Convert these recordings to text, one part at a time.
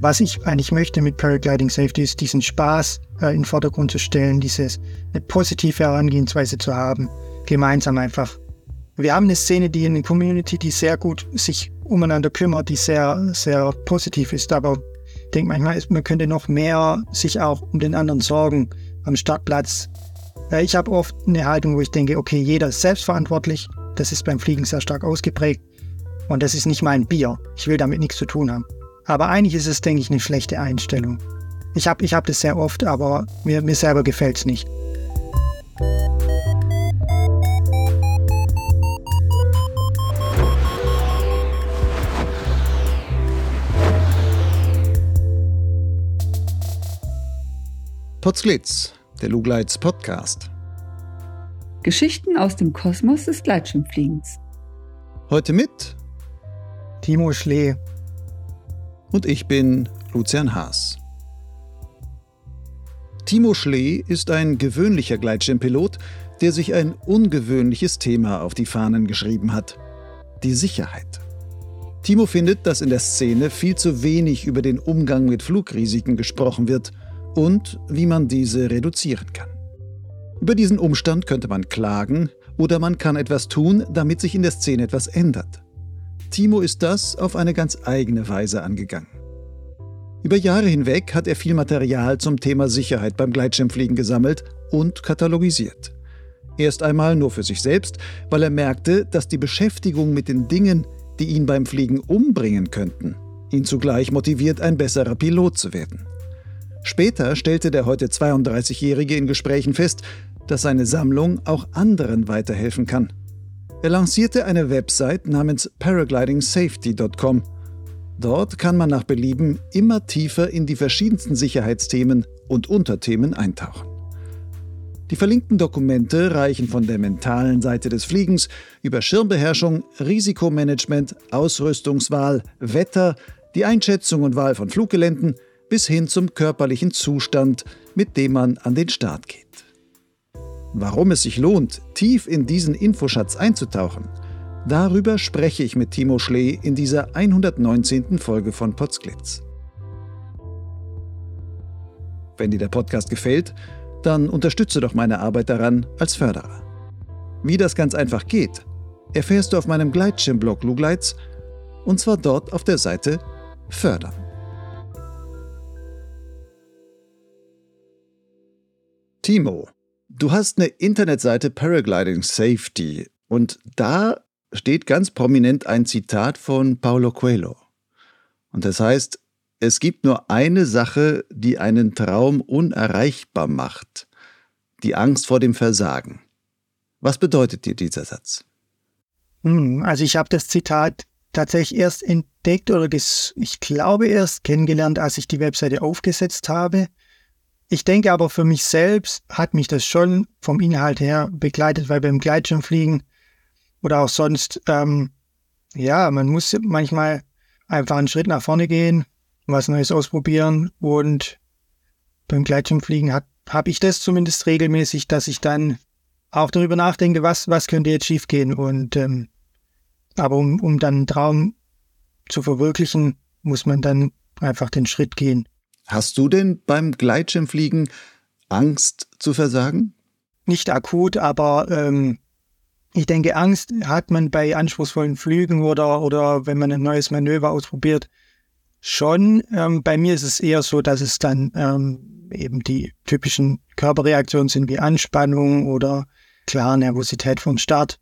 Was ich eigentlich möchte mit Paragliding Safety ist, diesen Spaß äh, in den Vordergrund zu stellen, dieses eine positive Herangehensweise zu haben, gemeinsam einfach. Wir haben eine Szene, die in der Community, die sehr gut sich umeinander kümmert, die sehr, sehr positiv ist. Aber ich denke manchmal, man könnte noch mehr sich auch um den anderen sorgen am Startplatz. Äh, ich habe oft eine Haltung, wo ich denke, okay, jeder ist selbstverantwortlich. Das ist beim Fliegen sehr stark ausgeprägt. Und das ist nicht mein Bier. Ich will damit nichts zu tun haben. Aber eigentlich ist es, denke ich, eine schlechte Einstellung. Ich habe ich hab das sehr oft, aber mir, mir selber gefällt es nicht. Potsglitz, der Lugleits Podcast. Geschichten aus dem Kosmos des Gleitschirmfliegens. Heute mit Timo Schlee und ich bin Lucian Haas. Timo Schlee ist ein gewöhnlicher Gleitschirmpilot, der sich ein ungewöhnliches Thema auf die Fahnen geschrieben hat. Die Sicherheit. Timo findet, dass in der Szene viel zu wenig über den Umgang mit Flugrisiken gesprochen wird – und wie man diese reduzieren kann. Über diesen Umstand könnte man klagen oder man kann etwas tun, damit sich in der Szene etwas ändert. Timo ist das auf eine ganz eigene Weise angegangen. Über Jahre hinweg hat er viel Material zum Thema Sicherheit beim Gleitschirmfliegen gesammelt und katalogisiert. Erst einmal nur für sich selbst, weil er merkte, dass die Beschäftigung mit den Dingen, die ihn beim Fliegen umbringen könnten, ihn zugleich motiviert, ein besserer Pilot zu werden. Später stellte der heute 32-Jährige in Gesprächen fest, dass seine Sammlung auch anderen weiterhelfen kann. Er lancierte eine Website namens paraglidingsafety.com. Dort kann man nach Belieben immer tiefer in die verschiedensten Sicherheitsthemen und Unterthemen eintauchen. Die verlinkten Dokumente reichen von der mentalen Seite des Fliegens über Schirmbeherrschung, Risikomanagement, Ausrüstungswahl, Wetter, die Einschätzung und Wahl von Fluggeländen – bis hin zum körperlichen Zustand, mit dem man an den Start geht. Warum es sich lohnt, tief in diesen Infoschatz einzutauchen, darüber spreche ich mit Timo Schlee in dieser 119. Folge von Potsglitz. Wenn dir der Podcast gefällt, dann unterstütze doch meine Arbeit daran als Förderer. Wie das ganz einfach geht, erfährst du auf meinem Gleitschirmblog Lugleits und zwar dort auf der Seite Fördern. Timo, du hast eine Internetseite Paragliding Safety und da steht ganz prominent ein Zitat von Paulo Coelho. Und das heißt, es gibt nur eine Sache, die einen Traum unerreichbar macht, die Angst vor dem Versagen. Was bedeutet dir dieser Satz? Hm, also ich habe das Zitat tatsächlich erst entdeckt oder ich glaube erst kennengelernt, als ich die Webseite aufgesetzt habe. Ich denke aber für mich selbst hat mich das schon vom Inhalt her begleitet, weil beim Gleitschirmfliegen oder auch sonst, ähm, ja, man muss manchmal einfach einen Schritt nach vorne gehen, was Neues ausprobieren und beim Gleitschirmfliegen habe ich das zumindest regelmäßig, dass ich dann auch darüber nachdenke, was, was könnte jetzt schiefgehen und ähm, aber um, um dann einen Traum zu verwirklichen, muss man dann einfach den Schritt gehen. Hast du denn beim Gleitschirmfliegen Angst zu versagen? Nicht akut, aber ähm, ich denke, Angst hat man bei anspruchsvollen Flügen oder, oder wenn man ein neues Manöver ausprobiert schon. Ähm, bei mir ist es eher so, dass es dann ähm, eben die typischen Körperreaktionen sind wie Anspannung oder klar Nervosität vom Start.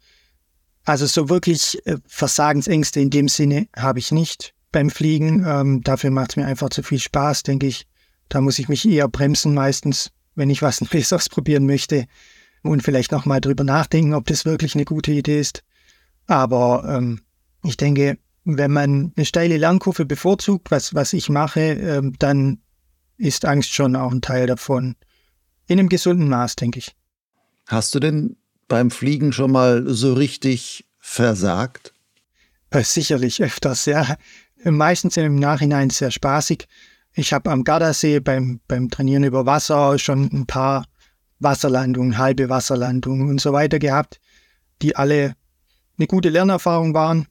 Also so wirklich äh, Versagensängste in dem Sinne habe ich nicht beim Fliegen. Ähm, dafür macht es mir einfach zu viel Spaß, denke ich. Da muss ich mich eher bremsen meistens, wenn ich was Neues ausprobieren möchte und vielleicht nochmal drüber nachdenken, ob das wirklich eine gute Idee ist. Aber ähm, ich denke, wenn man eine steile Lernkurve bevorzugt, was, was ich mache, ähm, dann ist Angst schon auch ein Teil davon. In einem gesunden Maß, denke ich. Hast du denn beim Fliegen schon mal so richtig versagt? Äh, sicherlich öfters, ja meistens im Nachhinein sehr spaßig. Ich habe am Gardasee beim, beim Trainieren über Wasser schon ein paar Wasserlandungen, halbe Wasserlandungen und so weiter gehabt, die alle eine gute Lernerfahrung waren.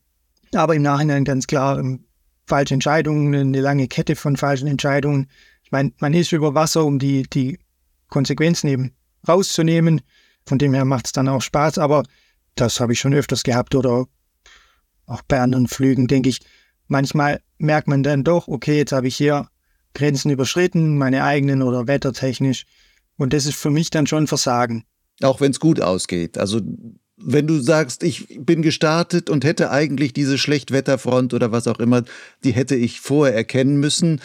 Aber im Nachhinein ganz klar, ähm, falsche Entscheidungen, eine lange Kette von falschen Entscheidungen. Ich meine, man ist über Wasser, um die, die Konsequenzen eben rauszunehmen. Von dem her macht es dann auch Spaß, aber das habe ich schon öfters gehabt oder auch bei anderen Flügen, denke ich. Manchmal merkt man dann doch, okay, jetzt habe ich hier Grenzen überschritten, meine eigenen oder wettertechnisch. Und das ist für mich dann schon Versagen. Auch wenn es gut ausgeht. Also wenn du sagst, ich bin gestartet und hätte eigentlich diese Schlechtwetterfront oder was auch immer, die hätte ich vorher erkennen müssen.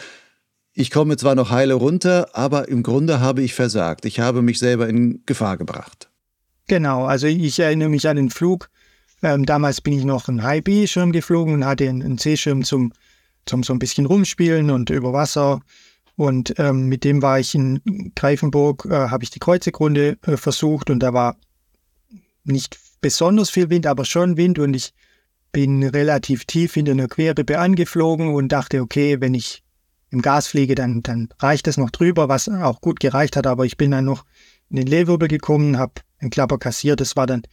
Ich komme zwar noch heile runter, aber im Grunde habe ich versagt. Ich habe mich selber in Gefahr gebracht. Genau, also ich erinnere mich an den Flug. Ähm, damals bin ich noch einen High-B-Schirm geflogen und hatte einen, einen C-Schirm zum, zum so ein bisschen rumspielen und über Wasser. Und ähm, mit dem war ich in Greifenburg, äh, habe ich die Kreuziggrunde äh, versucht und da war nicht besonders viel Wind, aber schon Wind und ich bin relativ tief in einer Querrippe angeflogen und dachte, okay, wenn ich im Gas fliege, dann, dann reicht das noch drüber, was auch gut gereicht hat, aber ich bin dann noch in den Lehrwirbel gekommen, habe einen Klapper kassiert, das war dann,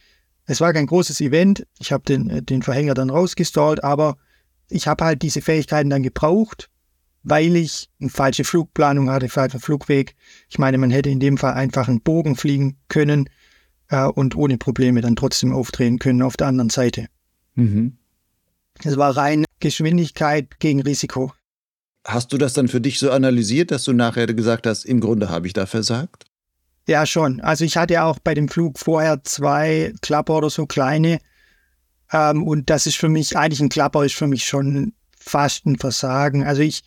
es war kein großes Event, ich habe den, den Verhänger dann rausgestallt, aber ich habe halt diese Fähigkeiten dann gebraucht, weil ich eine falsche Flugplanung hatte, falschen Flugweg. Ich meine, man hätte in dem Fall einfach einen Bogen fliegen können äh, und ohne Probleme dann trotzdem aufdrehen können auf der anderen Seite. Mhm. Es war rein Geschwindigkeit gegen Risiko. Hast du das dann für dich so analysiert, dass du nachher gesagt hast, im Grunde habe ich da versagt? Ja, schon. Also ich hatte auch bei dem Flug vorher zwei Klapper oder so kleine. Ähm, und das ist für mich, eigentlich ein Klapper ist für mich schon fast ein Versagen. Also ich,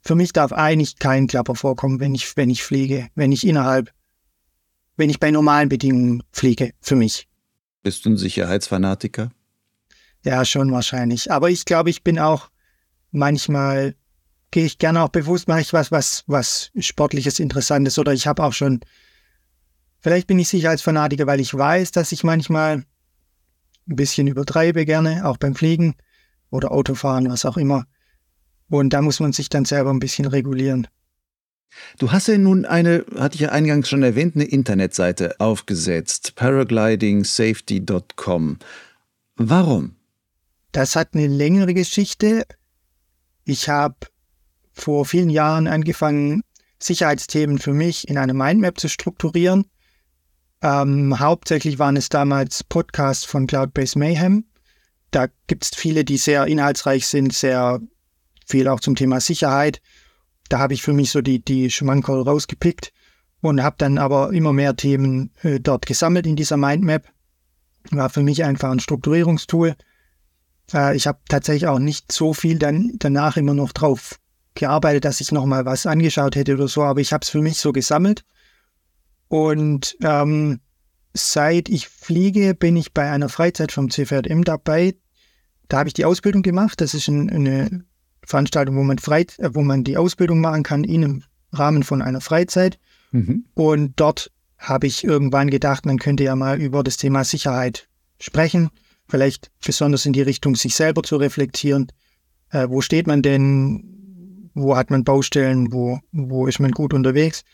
für mich darf eigentlich kein Klapper vorkommen, wenn ich, wenn ich fliege, wenn ich innerhalb wenn ich bei normalen Bedingungen fliege, für mich. Bist du ein Sicherheitsfanatiker? Ja, schon wahrscheinlich. Aber ich glaube, ich bin auch manchmal, gehe ich gerne auch bewusst, mache ich was, was, was Sportliches, Interessantes oder ich habe auch schon, vielleicht bin ich Sicherheitsfanatiker, weil ich weiß, dass ich manchmal ein bisschen übertreibe gerne, auch beim Fliegen oder Autofahren, was auch immer. Und da muss man sich dann selber ein bisschen regulieren. Du hast ja nun eine, hatte ich ja eingangs schon erwähnt, eine Internetseite aufgesetzt, paraglidingsafety.com. Warum? Das hat eine längere Geschichte. Ich habe vor vielen Jahren angefangen, Sicherheitsthemen für mich in eine Mindmap zu strukturieren. Ähm, hauptsächlich waren es damals Podcasts von Cloudbase Mayhem. Da gibt es viele, die sehr inhaltsreich sind, sehr viel auch zum Thema Sicherheit da habe ich für mich so die, die Schmankerl rausgepickt und habe dann aber immer mehr Themen äh, dort gesammelt in dieser Mindmap. War für mich einfach ein Strukturierungstool. Äh, ich habe tatsächlich auch nicht so viel dann danach immer noch drauf gearbeitet, dass ich nochmal was angeschaut hätte oder so, aber ich habe es für mich so gesammelt. Und ähm, seit ich fliege, bin ich bei einer Freizeit vom CVM dabei. Da habe ich die Ausbildung gemacht. Das ist ein, eine Veranstaltung, wo man, frei, äh, wo man die Ausbildung machen kann im Rahmen von einer Freizeit. Mhm. Und dort habe ich irgendwann gedacht, man könnte ja mal über das Thema Sicherheit sprechen. Vielleicht besonders in die Richtung, sich selber zu reflektieren. Äh, wo steht man denn? Wo hat man Baustellen? Wo, wo ist man gut unterwegs?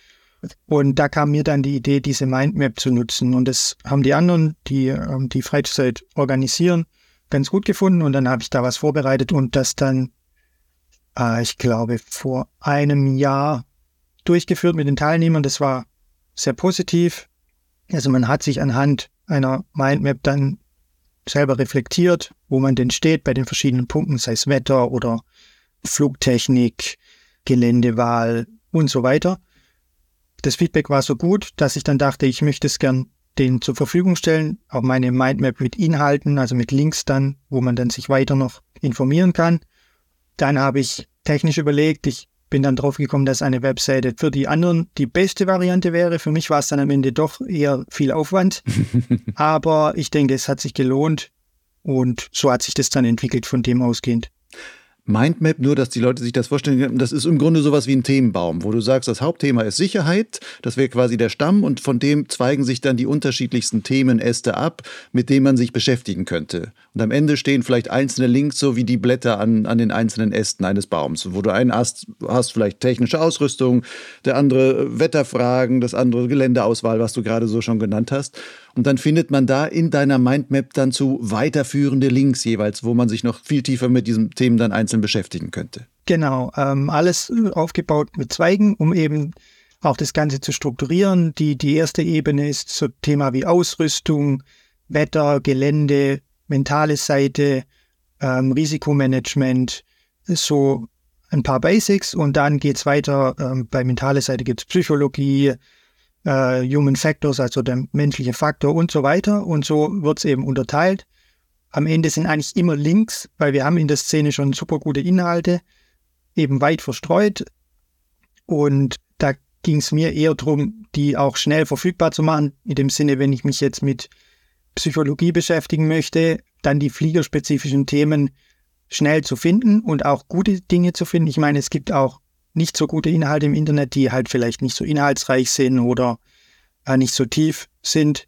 Und da kam mir dann die Idee, diese Mindmap zu nutzen. Und das haben die anderen, die ähm, die Freizeit organisieren, ganz gut gefunden. Und dann habe ich da was vorbereitet und das dann äh, ich glaube, vor einem Jahr durchgeführt mit den Teilnehmern. Das war sehr positiv. Also man hat sich anhand einer Mindmap dann selber reflektiert, wo man denn steht bei den verschiedenen Punkten, sei es Wetter oder Flugtechnik, Geländewahl und so weiter. Das Feedback war so gut, dass ich dann dachte, ich möchte es gern denen zur Verfügung stellen, auch meine Mindmap mit Inhalten, also mit Links dann, wo man dann sich weiter noch informieren kann. Dann habe ich technisch überlegt, ich bin dann drauf gekommen, dass eine Webseite für die anderen die beste Variante wäre. Für mich war es dann am Ende doch eher viel Aufwand. Aber ich denke, es hat sich gelohnt und so hat sich das dann entwickelt von dem ausgehend. Mindmap, nur dass die Leute sich das vorstellen können, das ist im Grunde sowas wie ein Themenbaum, wo du sagst, das Hauptthema ist Sicherheit, das wäre quasi der Stamm und von dem zweigen sich dann die unterschiedlichsten Themenäste ab, mit denen man sich beschäftigen könnte. Und am Ende stehen vielleicht einzelne Links, so wie die Blätter an, an den einzelnen Ästen eines Baums, wo du einen Ast hast, vielleicht technische Ausrüstung, der andere Wetterfragen, das andere Geländeauswahl, was du gerade so schon genannt hast. Und dann findet man da in deiner Mindmap dann zu weiterführende Links jeweils, wo man sich noch viel tiefer mit diesen Themen dann einzeln beschäftigen könnte. Genau, ähm, alles aufgebaut mit Zweigen, um eben auch das Ganze zu strukturieren. Die, die erste Ebene ist so Thema wie Ausrüstung, Wetter, Gelände, mentale Seite, ähm, Risikomanagement, so ein paar Basics und dann geht es weiter. Ähm, bei mentale Seite gibt es Psychologie, äh, Human Factors, also der menschliche Faktor und so weiter. Und so wird es eben unterteilt. Am Ende sind eigentlich immer Links, weil wir haben in der Szene schon super gute Inhalte, eben weit verstreut. Und da ging es mir eher darum, die auch schnell verfügbar zu machen. In dem Sinne, wenn ich mich jetzt mit Psychologie beschäftigen möchte, dann die fliegerspezifischen Themen schnell zu finden und auch gute Dinge zu finden. Ich meine, es gibt auch nicht so gute Inhalte im Internet, die halt vielleicht nicht so inhaltsreich sind oder äh, nicht so tief sind.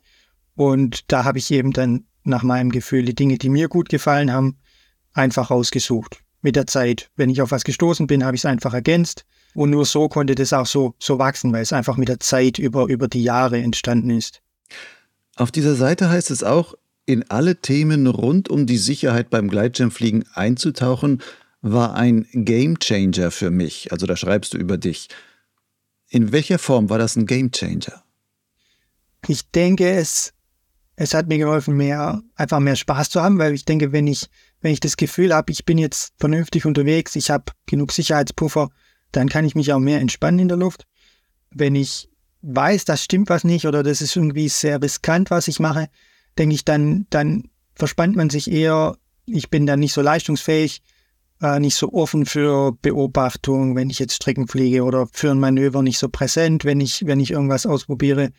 Und da habe ich eben dann nach meinem Gefühl die Dinge, die mir gut gefallen haben, einfach rausgesucht. Mit der Zeit, wenn ich auf was gestoßen bin, habe ich es einfach ergänzt. Und nur so konnte das auch so, so wachsen, weil es einfach mit der Zeit über, über die Jahre entstanden ist. Auf dieser Seite heißt es auch, in alle Themen rund um die Sicherheit beim Gleitschirmfliegen einzutauchen, war ein Gamechanger für mich. Also da schreibst du über dich. In welcher Form war das ein Gamechanger? Ich denke, es, es hat mir geholfen, mehr, einfach mehr Spaß zu haben, weil ich denke, wenn ich, wenn ich das Gefühl habe, ich bin jetzt vernünftig unterwegs, ich habe genug Sicherheitspuffer, dann kann ich mich auch mehr entspannen in der Luft. Wenn ich weiß, das stimmt was nicht oder das ist irgendwie sehr riskant, was ich mache, denke ich, dann, dann verspannt man sich eher. Ich bin dann nicht so leistungsfähig, äh, nicht so offen für Beobachtung, wenn ich jetzt Strecken fliege oder für ein Manöver nicht so präsent, wenn ich, wenn ich irgendwas ausprobiere.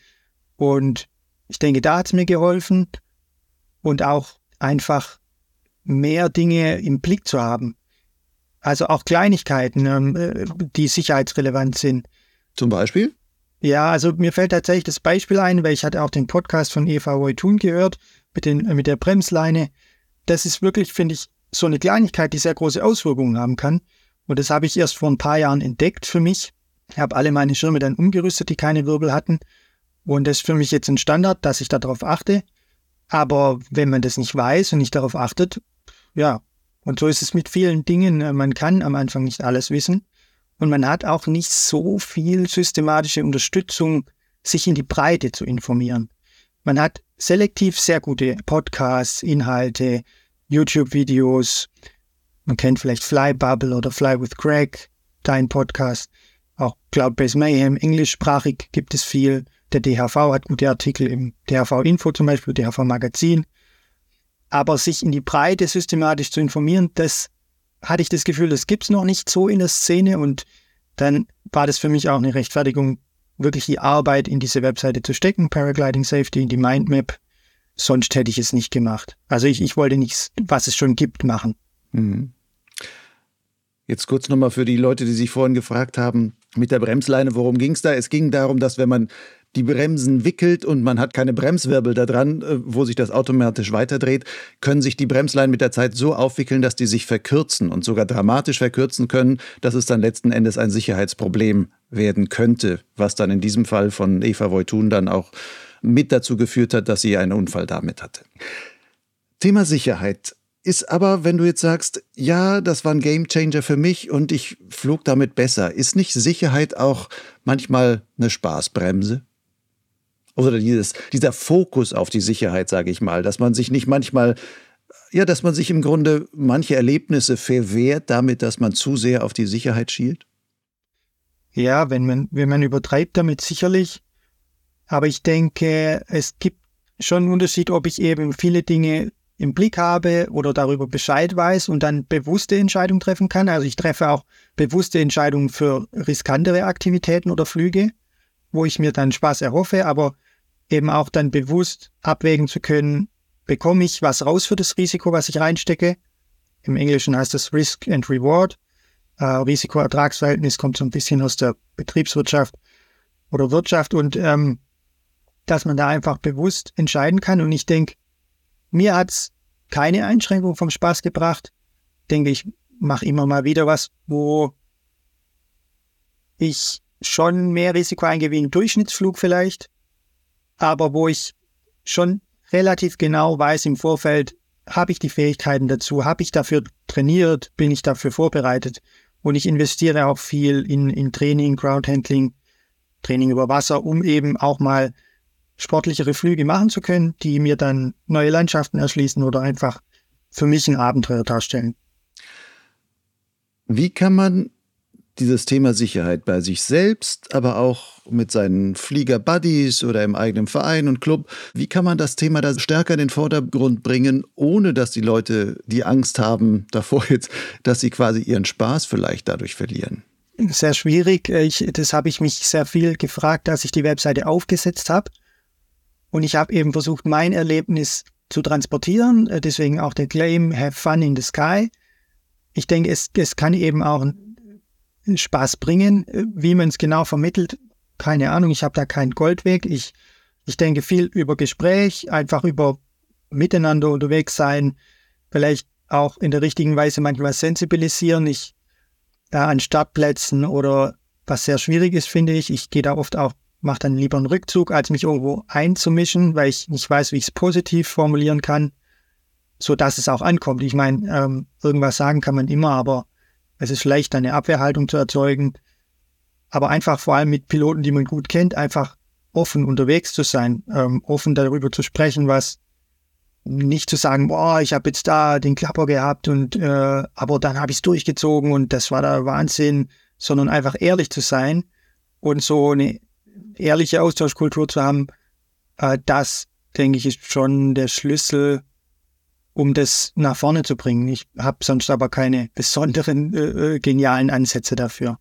Und ich denke, da hat es mir geholfen und auch einfach mehr Dinge im Blick zu haben. Also auch Kleinigkeiten, ähm, äh, die sicherheitsrelevant sind. Zum Beispiel? Ja, also mir fällt tatsächlich das Beispiel ein, weil ich hatte auch den Podcast von Eva Roy-Thun gehört mit, den, mit der Bremsleine. Das ist wirklich, finde ich, so eine Kleinigkeit, die sehr große Auswirkungen haben kann. Und das habe ich erst vor ein paar Jahren entdeckt für mich. Ich habe alle meine Schirme dann umgerüstet, die keine Wirbel hatten. Und das ist für mich jetzt ein Standard, dass ich darauf achte. Aber wenn man das nicht weiß und nicht darauf achtet, ja. Und so ist es mit vielen Dingen. Man kann am Anfang nicht alles wissen. Und man hat auch nicht so viel systematische Unterstützung, sich in die Breite zu informieren. Man hat selektiv sehr gute Podcasts, Inhalte, YouTube-Videos. Man kennt vielleicht Flybubble oder Fly with Greg, dein Podcast. Auch Cloud-Based Mayhem, englischsprachig gibt es viel. Der DHV hat gute Artikel im DHV Info zum Beispiel, DHV Magazin. Aber sich in die Breite systematisch zu informieren, das hatte ich das Gefühl, das gibt es noch nicht so in der Szene und dann war das für mich auch eine Rechtfertigung, wirklich die Arbeit in diese Webseite zu stecken, Paragliding Safety, in die Mindmap. Sonst hätte ich es nicht gemacht. Also ich, ich wollte nichts, was es schon gibt, machen. Mhm. Jetzt kurz nochmal für die Leute, die sich vorhin gefragt haben, mit der Bremsleine, worum ging es da? Es ging darum, dass wenn man die Bremsen wickelt und man hat keine Bremswirbel da dran, äh, wo sich das automatisch weiterdreht, können sich die Bremsleinen mit der Zeit so aufwickeln, dass die sich verkürzen und sogar dramatisch verkürzen können, dass es dann letzten Endes ein Sicherheitsproblem werden könnte, was dann in diesem Fall von Eva Voitun dann auch mit dazu geführt hat, dass sie einen Unfall damit hatte. Thema Sicherheit ist aber, wenn du jetzt sagst, ja, das war ein Gamechanger für mich und ich flog damit besser, ist nicht Sicherheit auch manchmal eine Spaßbremse? oder dieses, dieser Fokus auf die Sicherheit, sage ich mal, dass man sich nicht manchmal, ja, dass man sich im Grunde manche Erlebnisse verwehrt damit, dass man zu sehr auf die Sicherheit schielt? Ja, wenn man, wenn man übertreibt damit sicherlich. Aber ich denke, es gibt schon einen Unterschied, ob ich eben viele Dinge im Blick habe oder darüber Bescheid weiß und dann bewusste Entscheidungen treffen kann. Also ich treffe auch bewusste Entscheidungen für riskantere Aktivitäten oder Flüge, wo ich mir dann Spaß erhoffe, aber eben auch dann bewusst abwägen zu können, bekomme ich was raus für das Risiko, was ich reinstecke. Im Englischen heißt das Risk and Reward. Äh, Risiko-Ertragsverhältnis kommt so ein bisschen aus der Betriebswirtschaft oder Wirtschaft und ähm, dass man da einfach bewusst entscheiden kann. Und ich denke, mir hat's keine Einschränkung vom Spaß gebracht. Denke ich, mache immer mal wieder was, wo ich schon mehr Risiko eingehe wie ein Durchschnittsflug vielleicht, aber wo ich schon relativ genau weiß im Vorfeld, habe ich die Fähigkeiten dazu, habe ich dafür trainiert, bin ich dafür vorbereitet. Und ich investiere auch viel in, in Training, Groundhandling, Training über Wasser, um eben auch mal sportlichere Flüge machen zu können, die mir dann neue Landschaften erschließen oder einfach für mich ein Abenteuer darstellen. Wie kann man dieses Thema Sicherheit bei sich selbst, aber auch mit seinen Flieger-Buddies oder im eigenen Verein und Club. Wie kann man das Thema da stärker in den Vordergrund bringen, ohne dass die Leute die Angst haben davor jetzt, dass sie quasi ihren Spaß vielleicht dadurch verlieren? Sehr schwierig. Ich, das habe ich mich sehr viel gefragt, als ich die Webseite aufgesetzt habe. Und ich habe eben versucht, mein Erlebnis zu transportieren. Deswegen auch der Claim, have fun in the sky. Ich denke, es, es kann eben auch Spaß bringen. Wie man es genau vermittelt, keine Ahnung. Ich habe da keinen Goldweg. Ich, ich denke viel über Gespräch, einfach über Miteinander unterwegs sein, vielleicht auch in der richtigen Weise manchmal sensibilisieren. Ich da an Startplätzen oder was sehr schwierig ist, finde ich. Ich gehe da oft auch, mache dann lieber einen Rückzug, als mich irgendwo einzumischen, weil ich nicht weiß, wie ich es positiv formulieren kann, so dass es auch ankommt. Ich meine, ähm, irgendwas sagen kann man immer, aber es ist leicht, eine Abwehrhaltung zu erzeugen. Aber einfach vor allem mit Piloten, die man gut kennt, einfach offen unterwegs zu sein, ähm, offen darüber zu sprechen, was nicht zu sagen, boah, ich habe jetzt da den Klapper gehabt und äh, aber dann habe ich es durchgezogen und das war der Wahnsinn, sondern einfach ehrlich zu sein und so eine ehrliche Austauschkultur zu haben, äh, das denke ich ist schon der Schlüssel um das nach vorne zu bringen. Ich habe sonst aber keine besonderen äh, äh, genialen Ansätze dafür.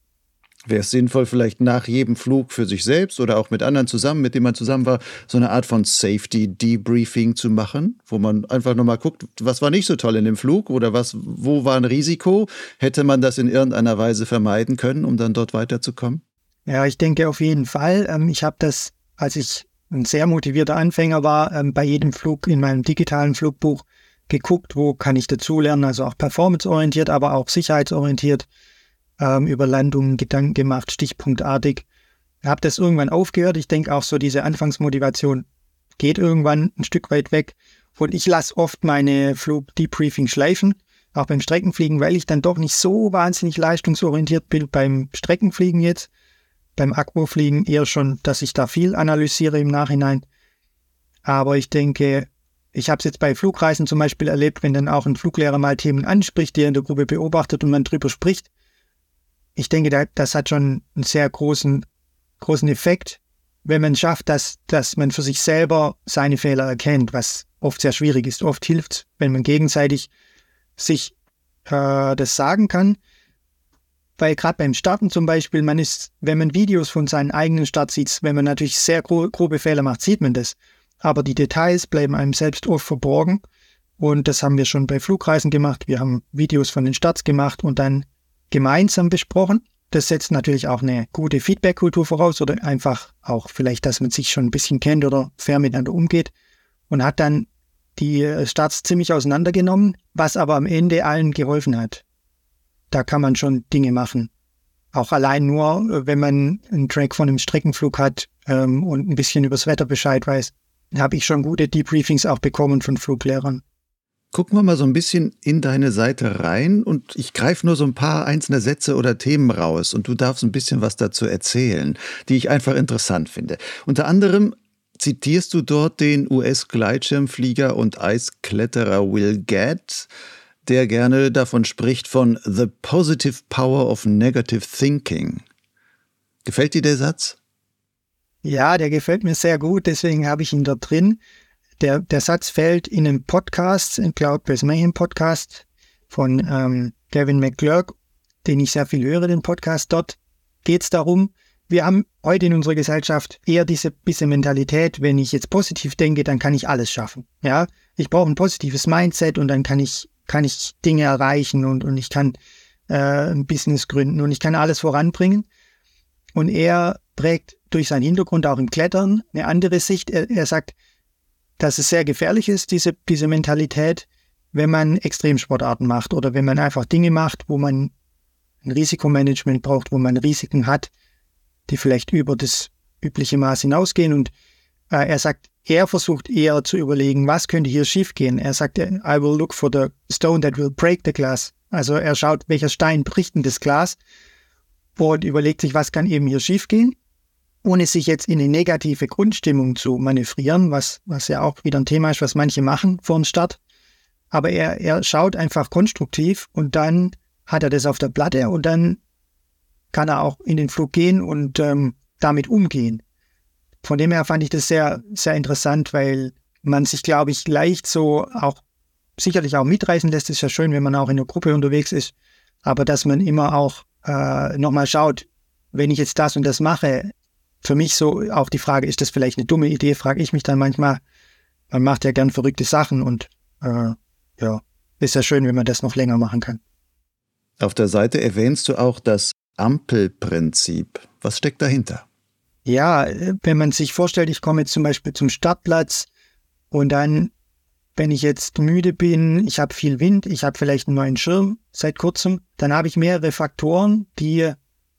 Wäre es sinnvoll, vielleicht nach jedem Flug für sich selbst oder auch mit anderen zusammen, mit denen man zusammen war, so eine Art von Safety-Debriefing zu machen, wo man einfach nochmal guckt, was war nicht so toll in dem Flug oder was, wo war ein Risiko? Hätte man das in irgendeiner Weise vermeiden können, um dann dort weiterzukommen? Ja, ich denke auf jeden Fall. Ähm, ich habe das, als ich ein sehr motivierter Anfänger war, ähm, bei jedem Flug in meinem digitalen Flugbuch geguckt, wo kann ich dazulernen, also auch performanceorientiert, aber auch sicherheitsorientiert, ähm, über Landungen Gedanken gemacht, stichpunktartig. Habe das irgendwann aufgehört. Ich denke auch so, diese Anfangsmotivation geht irgendwann ein Stück weit weg. Und ich lasse oft meine Flug-Debriefing schleifen, auch beim Streckenfliegen, weil ich dann doch nicht so wahnsinnig leistungsorientiert bin beim Streckenfliegen jetzt. Beim Aquafliegen eher schon, dass ich da viel analysiere im Nachhinein. Aber ich denke, ich habe es jetzt bei Flugreisen zum Beispiel erlebt, wenn dann auch ein Fluglehrer mal Themen anspricht, die er in der Gruppe beobachtet und man drüber spricht. Ich denke, das hat schon einen sehr großen, großen Effekt, wenn man schafft, dass, dass man für sich selber seine Fehler erkennt, was oft sehr schwierig ist. Oft hilft wenn man gegenseitig sich äh, das sagen kann. Weil gerade beim Starten zum Beispiel, man ist, wenn man Videos von seinen eigenen Start sieht, wenn man natürlich sehr gro grobe Fehler macht, sieht man das aber die Details bleiben einem selbst oft verborgen. Und das haben wir schon bei Flugreisen gemacht. Wir haben Videos von den Starts gemacht und dann gemeinsam besprochen. Das setzt natürlich auch eine gute Feedback-Kultur voraus oder einfach auch vielleicht, dass man sich schon ein bisschen kennt oder fair miteinander umgeht und hat dann die äh, Starts ziemlich auseinandergenommen, was aber am Ende allen geholfen hat. Da kann man schon Dinge machen. Auch allein nur, wenn man einen Track von einem Streckenflug hat ähm, und ein bisschen übers Wetter Bescheid weiß, habe ich schon gute Debriefings auch bekommen von Fluglehrern. Gucken wir mal so ein bisschen in deine Seite rein und ich greife nur so ein paar einzelne Sätze oder Themen raus und du darfst ein bisschen was dazu erzählen, die ich einfach interessant finde. Unter anderem zitierst du dort den US-Gleitschirmflieger und Eiskletterer Will Gadd, der gerne davon spricht von The Positive Power of Negative Thinking. Gefällt dir der Satz? Ja, der gefällt mir sehr gut, deswegen habe ich ihn dort drin. Der, der Satz fällt in einem Podcast, in Cloud-Based Mayhem Podcast von ähm, Gavin McClurk, den ich sehr viel höre, den Podcast. Dort geht es darum, wir haben heute in unserer Gesellschaft eher diese, diese Mentalität, wenn ich jetzt positiv denke, dann kann ich alles schaffen. Ja, ich brauche ein positives Mindset und dann kann ich, kann ich Dinge erreichen und, und ich kann äh, ein Business gründen und ich kann alles voranbringen. Und er prägt durch seinen Hintergrund auch im Klettern eine andere Sicht. Er, er sagt, dass es sehr gefährlich ist, diese, diese Mentalität, wenn man Extremsportarten macht oder wenn man einfach Dinge macht, wo man ein Risikomanagement braucht, wo man Risiken hat, die vielleicht über das übliche Maß hinausgehen. Und äh, er sagt, er versucht eher zu überlegen, was könnte hier schiefgehen. Er sagt, I will look for the stone that will break the glass. Also er schaut, welcher Stein bricht denn das Glas und überlegt sich, was kann eben hier schiefgehen, ohne sich jetzt in eine negative Grundstimmung zu manövrieren, was, was ja auch wieder ein Thema ist, was manche machen vor dem Start. Aber er, er schaut einfach konstruktiv und dann hat er das auf der Platte und dann kann er auch in den Flug gehen und ähm, damit umgehen. Von dem her fand ich das sehr, sehr interessant, weil man sich, glaube ich, leicht so auch sicherlich auch mitreißen lässt. Ist ja schön, wenn man auch in einer Gruppe unterwegs ist, aber dass man immer auch äh, nochmal schaut, wenn ich jetzt das und das mache, für mich so auch die Frage, ist das vielleicht eine dumme Idee, frage ich mich dann manchmal. Man macht ja gern verrückte Sachen und äh, ja, ist ja schön, wenn man das noch länger machen kann. Auf der Seite erwähnst du auch das Ampelprinzip. Was steckt dahinter? Ja, wenn man sich vorstellt, ich komme jetzt zum Beispiel zum Startplatz und dann, wenn ich jetzt müde bin, ich habe viel Wind, ich habe vielleicht einen neuen Schirm seit kurzem, dann habe ich mehrere Faktoren, die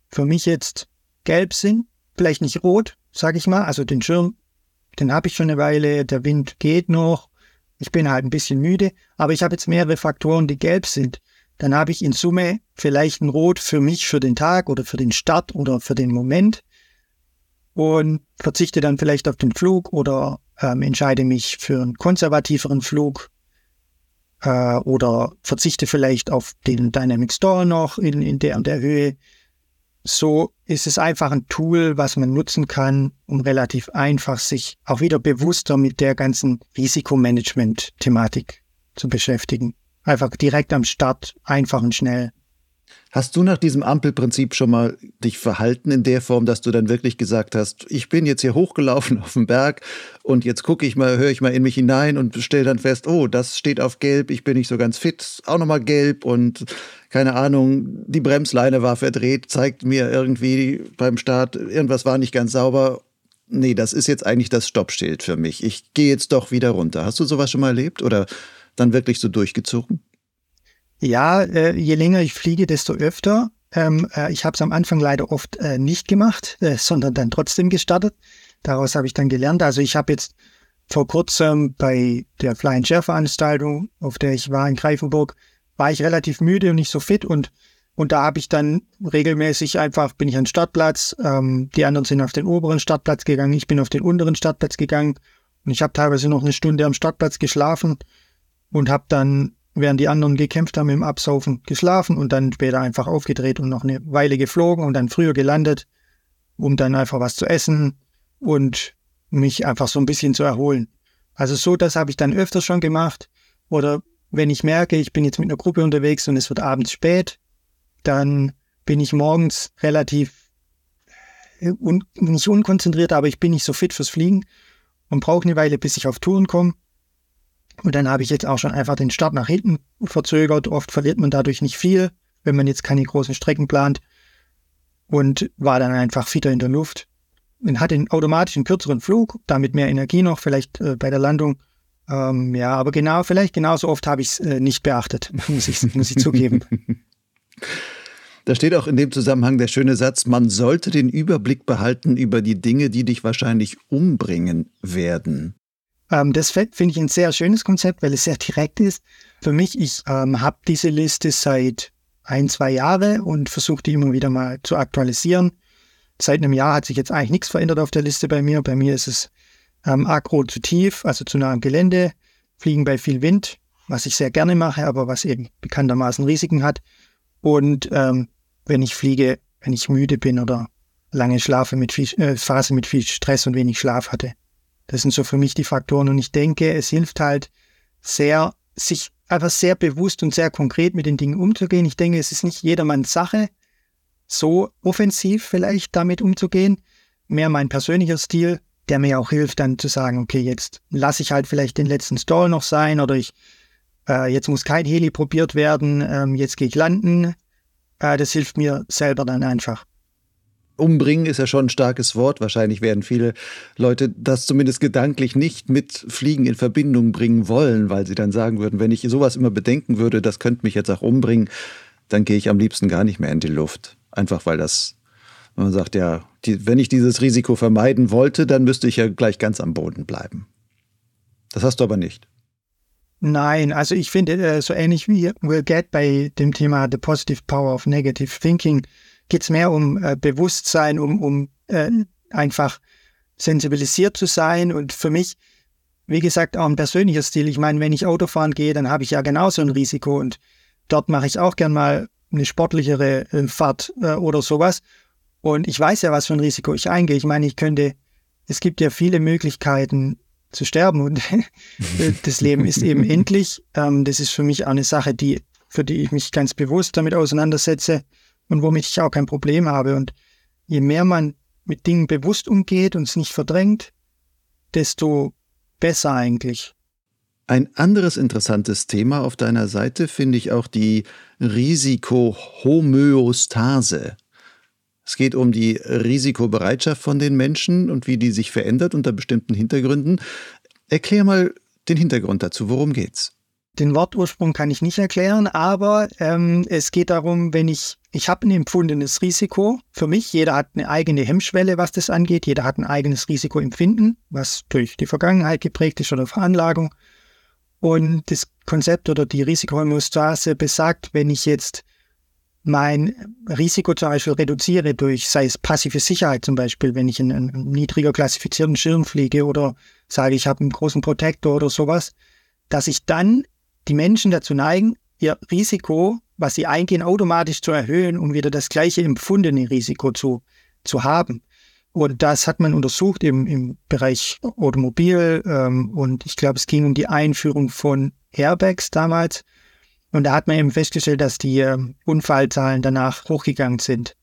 für mich jetzt gelb sind, vielleicht nicht rot, sage ich mal. Also den Schirm, den habe ich schon eine Weile, der Wind geht noch, ich bin halt ein bisschen müde, aber ich habe jetzt mehrere Faktoren, die gelb sind dann habe ich in Summe vielleicht ein Rot für mich, für den Tag oder für den Start oder für den Moment und verzichte dann vielleicht auf den Flug oder ähm, entscheide mich für einen konservativeren Flug äh, oder verzichte vielleicht auf den Dynamic Store noch in, in der und der Höhe. So ist es einfach ein Tool, was man nutzen kann, um relativ einfach sich auch wieder bewusster mit der ganzen Risikomanagement-Thematik zu beschäftigen. Einfach direkt am Start, einfach und schnell. Hast du nach diesem Ampelprinzip schon mal dich verhalten in der Form, dass du dann wirklich gesagt hast, ich bin jetzt hier hochgelaufen auf dem Berg und jetzt gucke ich mal, höre ich mal in mich hinein und stelle dann fest, oh, das steht auf gelb, ich bin nicht so ganz fit, auch nochmal gelb und keine Ahnung, die Bremsleine war verdreht, zeigt mir irgendwie beim Start, irgendwas war nicht ganz sauber. Nee, das ist jetzt eigentlich das Stoppschild für mich. Ich gehe jetzt doch wieder runter. Hast du sowas schon mal erlebt oder dann wirklich so durchgezogen? Ja, äh, je länger ich fliege, desto öfter. Ähm, äh, ich habe es am Anfang leider oft äh, nicht gemacht, äh, sondern dann trotzdem gestartet. Daraus habe ich dann gelernt. Also ich habe jetzt vor kurzem bei der Flying Chair Veranstaltung, auf der ich war in Greifenburg, war ich relativ müde und nicht so fit und und da habe ich dann regelmäßig einfach, bin ich an den Startplatz, ähm, die anderen sind auf den oberen Startplatz gegangen, ich bin auf den unteren Startplatz gegangen und ich habe teilweise noch eine Stunde am Startplatz geschlafen und habe dann, während die anderen gekämpft haben im Absaufen, geschlafen und dann später einfach aufgedreht und noch eine Weile geflogen und dann früher gelandet, um dann einfach was zu essen und mich einfach so ein bisschen zu erholen. Also so, das habe ich dann öfters schon gemacht. Oder wenn ich merke, ich bin jetzt mit einer Gruppe unterwegs und es wird abends spät, dann bin ich morgens relativ äh, un nicht unkonzentriert, aber ich bin nicht so fit fürs Fliegen und brauche eine Weile, bis ich auf Touren komme. Und dann habe ich jetzt auch schon einfach den Start nach hinten verzögert. Oft verliert man dadurch nicht viel, wenn man jetzt keine großen Strecken plant. Und war dann einfach fitter in der Luft. Und hatte automatisch einen kürzeren Flug, damit mehr Energie noch, vielleicht äh, bei der Landung. Ähm, ja, aber genau, vielleicht genauso oft habe ich es äh, nicht beachtet, muss ich, muss ich zugeben. Da steht auch in dem Zusammenhang der schöne Satz, man sollte den Überblick behalten über die Dinge, die dich wahrscheinlich umbringen werden. Ähm, das finde ich ein sehr schönes Konzept, weil es sehr direkt ist. Für mich, ich ähm, habe diese Liste seit ein, zwei Jahren und versuche die immer wieder mal zu aktualisieren. Seit einem Jahr hat sich jetzt eigentlich nichts verändert auf der Liste bei mir. Bei mir ist es ähm, Agro zu tief, also zu nah am Gelände, Fliegen bei viel Wind, was ich sehr gerne mache, aber was eben bekanntermaßen Risiken hat. Und ähm, wenn ich fliege, wenn ich müde bin oder lange schlafe mit viel, äh, Phase mit viel Stress und wenig Schlaf hatte. Das sind so für mich die Faktoren. Und ich denke, es hilft halt sehr, sich einfach sehr bewusst und sehr konkret mit den Dingen umzugehen. Ich denke, es ist nicht jedermanns Sache, so offensiv vielleicht damit umzugehen. Mehr mein persönlicher Stil, der mir auch hilft, dann zu sagen, okay, jetzt lasse ich halt vielleicht den letzten Stall noch sein oder ich, äh, jetzt muss kein Heli probiert werden, ähm, jetzt gehe ich landen. Äh, das hilft mir selber dann einfach. Umbringen ist ja schon ein starkes Wort. Wahrscheinlich werden viele Leute das zumindest gedanklich nicht mit Fliegen in Verbindung bringen wollen, weil sie dann sagen würden, wenn ich sowas immer bedenken würde, das könnte mich jetzt auch umbringen, dann gehe ich am liebsten gar nicht mehr in die Luft. Einfach weil das, man sagt ja, die, wenn ich dieses Risiko vermeiden wollte, dann müsste ich ja gleich ganz am Boden bleiben. Das hast du aber nicht. Nein, also ich finde, äh, so ähnlich wie Will Get bei dem Thema The Positive Power of Negative Thinking geht es mehr um äh, Bewusstsein, um, um äh, einfach sensibilisiert zu sein. Und für mich, wie gesagt, auch ein persönlicher Stil. Ich meine, wenn ich Autofahren gehe, dann habe ich ja genauso ein Risiko und dort mache ich auch gern mal eine sportlichere äh, Fahrt äh, oder sowas. Und ich weiß ja, was für ein Risiko ich eingehe. Ich meine, ich könnte, es gibt ja viele Möglichkeiten zu sterben und das Leben ist eben endlich. Ähm, das ist für mich auch eine Sache, die, für die ich mich ganz bewusst damit auseinandersetze und womit ich auch kein Problem habe. Und je mehr man mit Dingen bewusst umgeht und es nicht verdrängt, desto besser eigentlich. Ein anderes interessantes Thema auf deiner Seite finde ich auch die Risikohomöostase. Es geht um die Risikobereitschaft von den Menschen und wie die sich verändert unter bestimmten Hintergründen. Erklär mal den Hintergrund dazu. Worum geht's? Den Wortursprung kann ich nicht erklären, aber ähm, es geht darum, wenn ich, ich habe ein empfundenes Risiko für mich, jeder hat eine eigene Hemmschwelle, was das angeht, jeder hat ein eigenes Risikoempfinden, was durch die Vergangenheit geprägt ist oder Veranlagung. Und das Konzept oder die Risikohomöostase besagt, wenn ich jetzt mein Risiko zum Beispiel reduziere durch, sei es passive Sicherheit zum Beispiel, wenn ich in einen niedriger klassifizierten Schirm fliege oder sage, ich habe einen großen Protektor oder sowas, dass ich dann die Menschen dazu neigen, ihr Risiko, was sie eingehen, automatisch zu erhöhen, um wieder das gleiche empfundene Risiko zu, zu haben. Und das hat man untersucht im, im Bereich Automobil ähm, und ich glaube, es ging um die Einführung von Airbags damals. Und da hat man eben festgestellt, dass die äh, Unfallzahlen danach hochgegangen sind,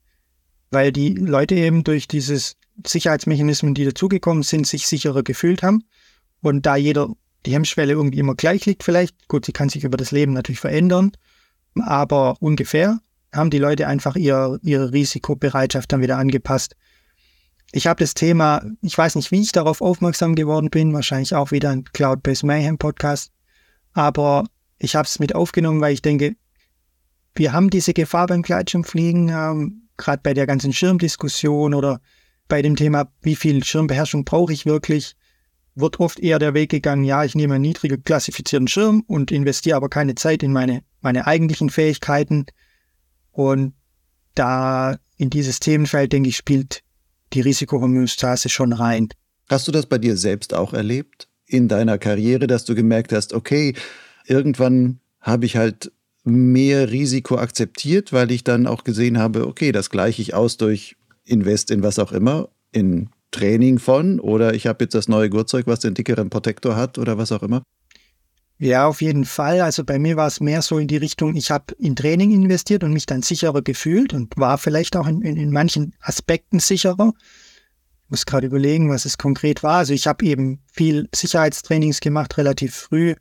weil die Leute eben durch dieses Sicherheitsmechanismen, die dazugekommen sind, sich sicherer gefühlt haben. Und da jeder die Hemmschwelle irgendwie immer gleich liegt, vielleicht, gut, sie kann sich über das Leben natürlich verändern, aber ungefähr haben die Leute einfach ihr, ihre Risikobereitschaft dann wieder angepasst. Ich habe das Thema, ich weiß nicht, wie ich darauf aufmerksam geworden bin, wahrscheinlich auch wieder ein Cloud-Based Mayhem Podcast, aber ich habe es mit aufgenommen, weil ich denke, wir haben diese Gefahr beim Gleitschirmfliegen, ähm, gerade bei der ganzen Schirmdiskussion oder bei dem Thema, wie viel Schirmbeherrschung brauche ich wirklich, wird oft eher der Weg gegangen, ja, ich nehme einen niedriger klassifizierten Schirm und investiere aber keine Zeit in meine, meine eigentlichen Fähigkeiten. Und da in dieses Themenfeld, denke ich, spielt die Risikohomöostase schon rein. Hast du das bei dir selbst auch erlebt? In deiner Karriere, dass du gemerkt hast, okay, irgendwann habe ich halt mehr Risiko akzeptiert, weil ich dann auch gesehen habe, okay, das gleiche ich aus durch Invest in was auch immer, in Training von oder ich habe jetzt das neue Gurtzeug, was den dickeren Protektor hat oder was auch immer? Ja, auf jeden Fall. Also bei mir war es mehr so in die Richtung, ich habe in Training investiert und mich dann sicherer gefühlt und war vielleicht auch in, in, in manchen Aspekten sicherer. Ich muss gerade überlegen, was es konkret war. Also ich habe eben viel Sicherheitstrainings gemacht, relativ früh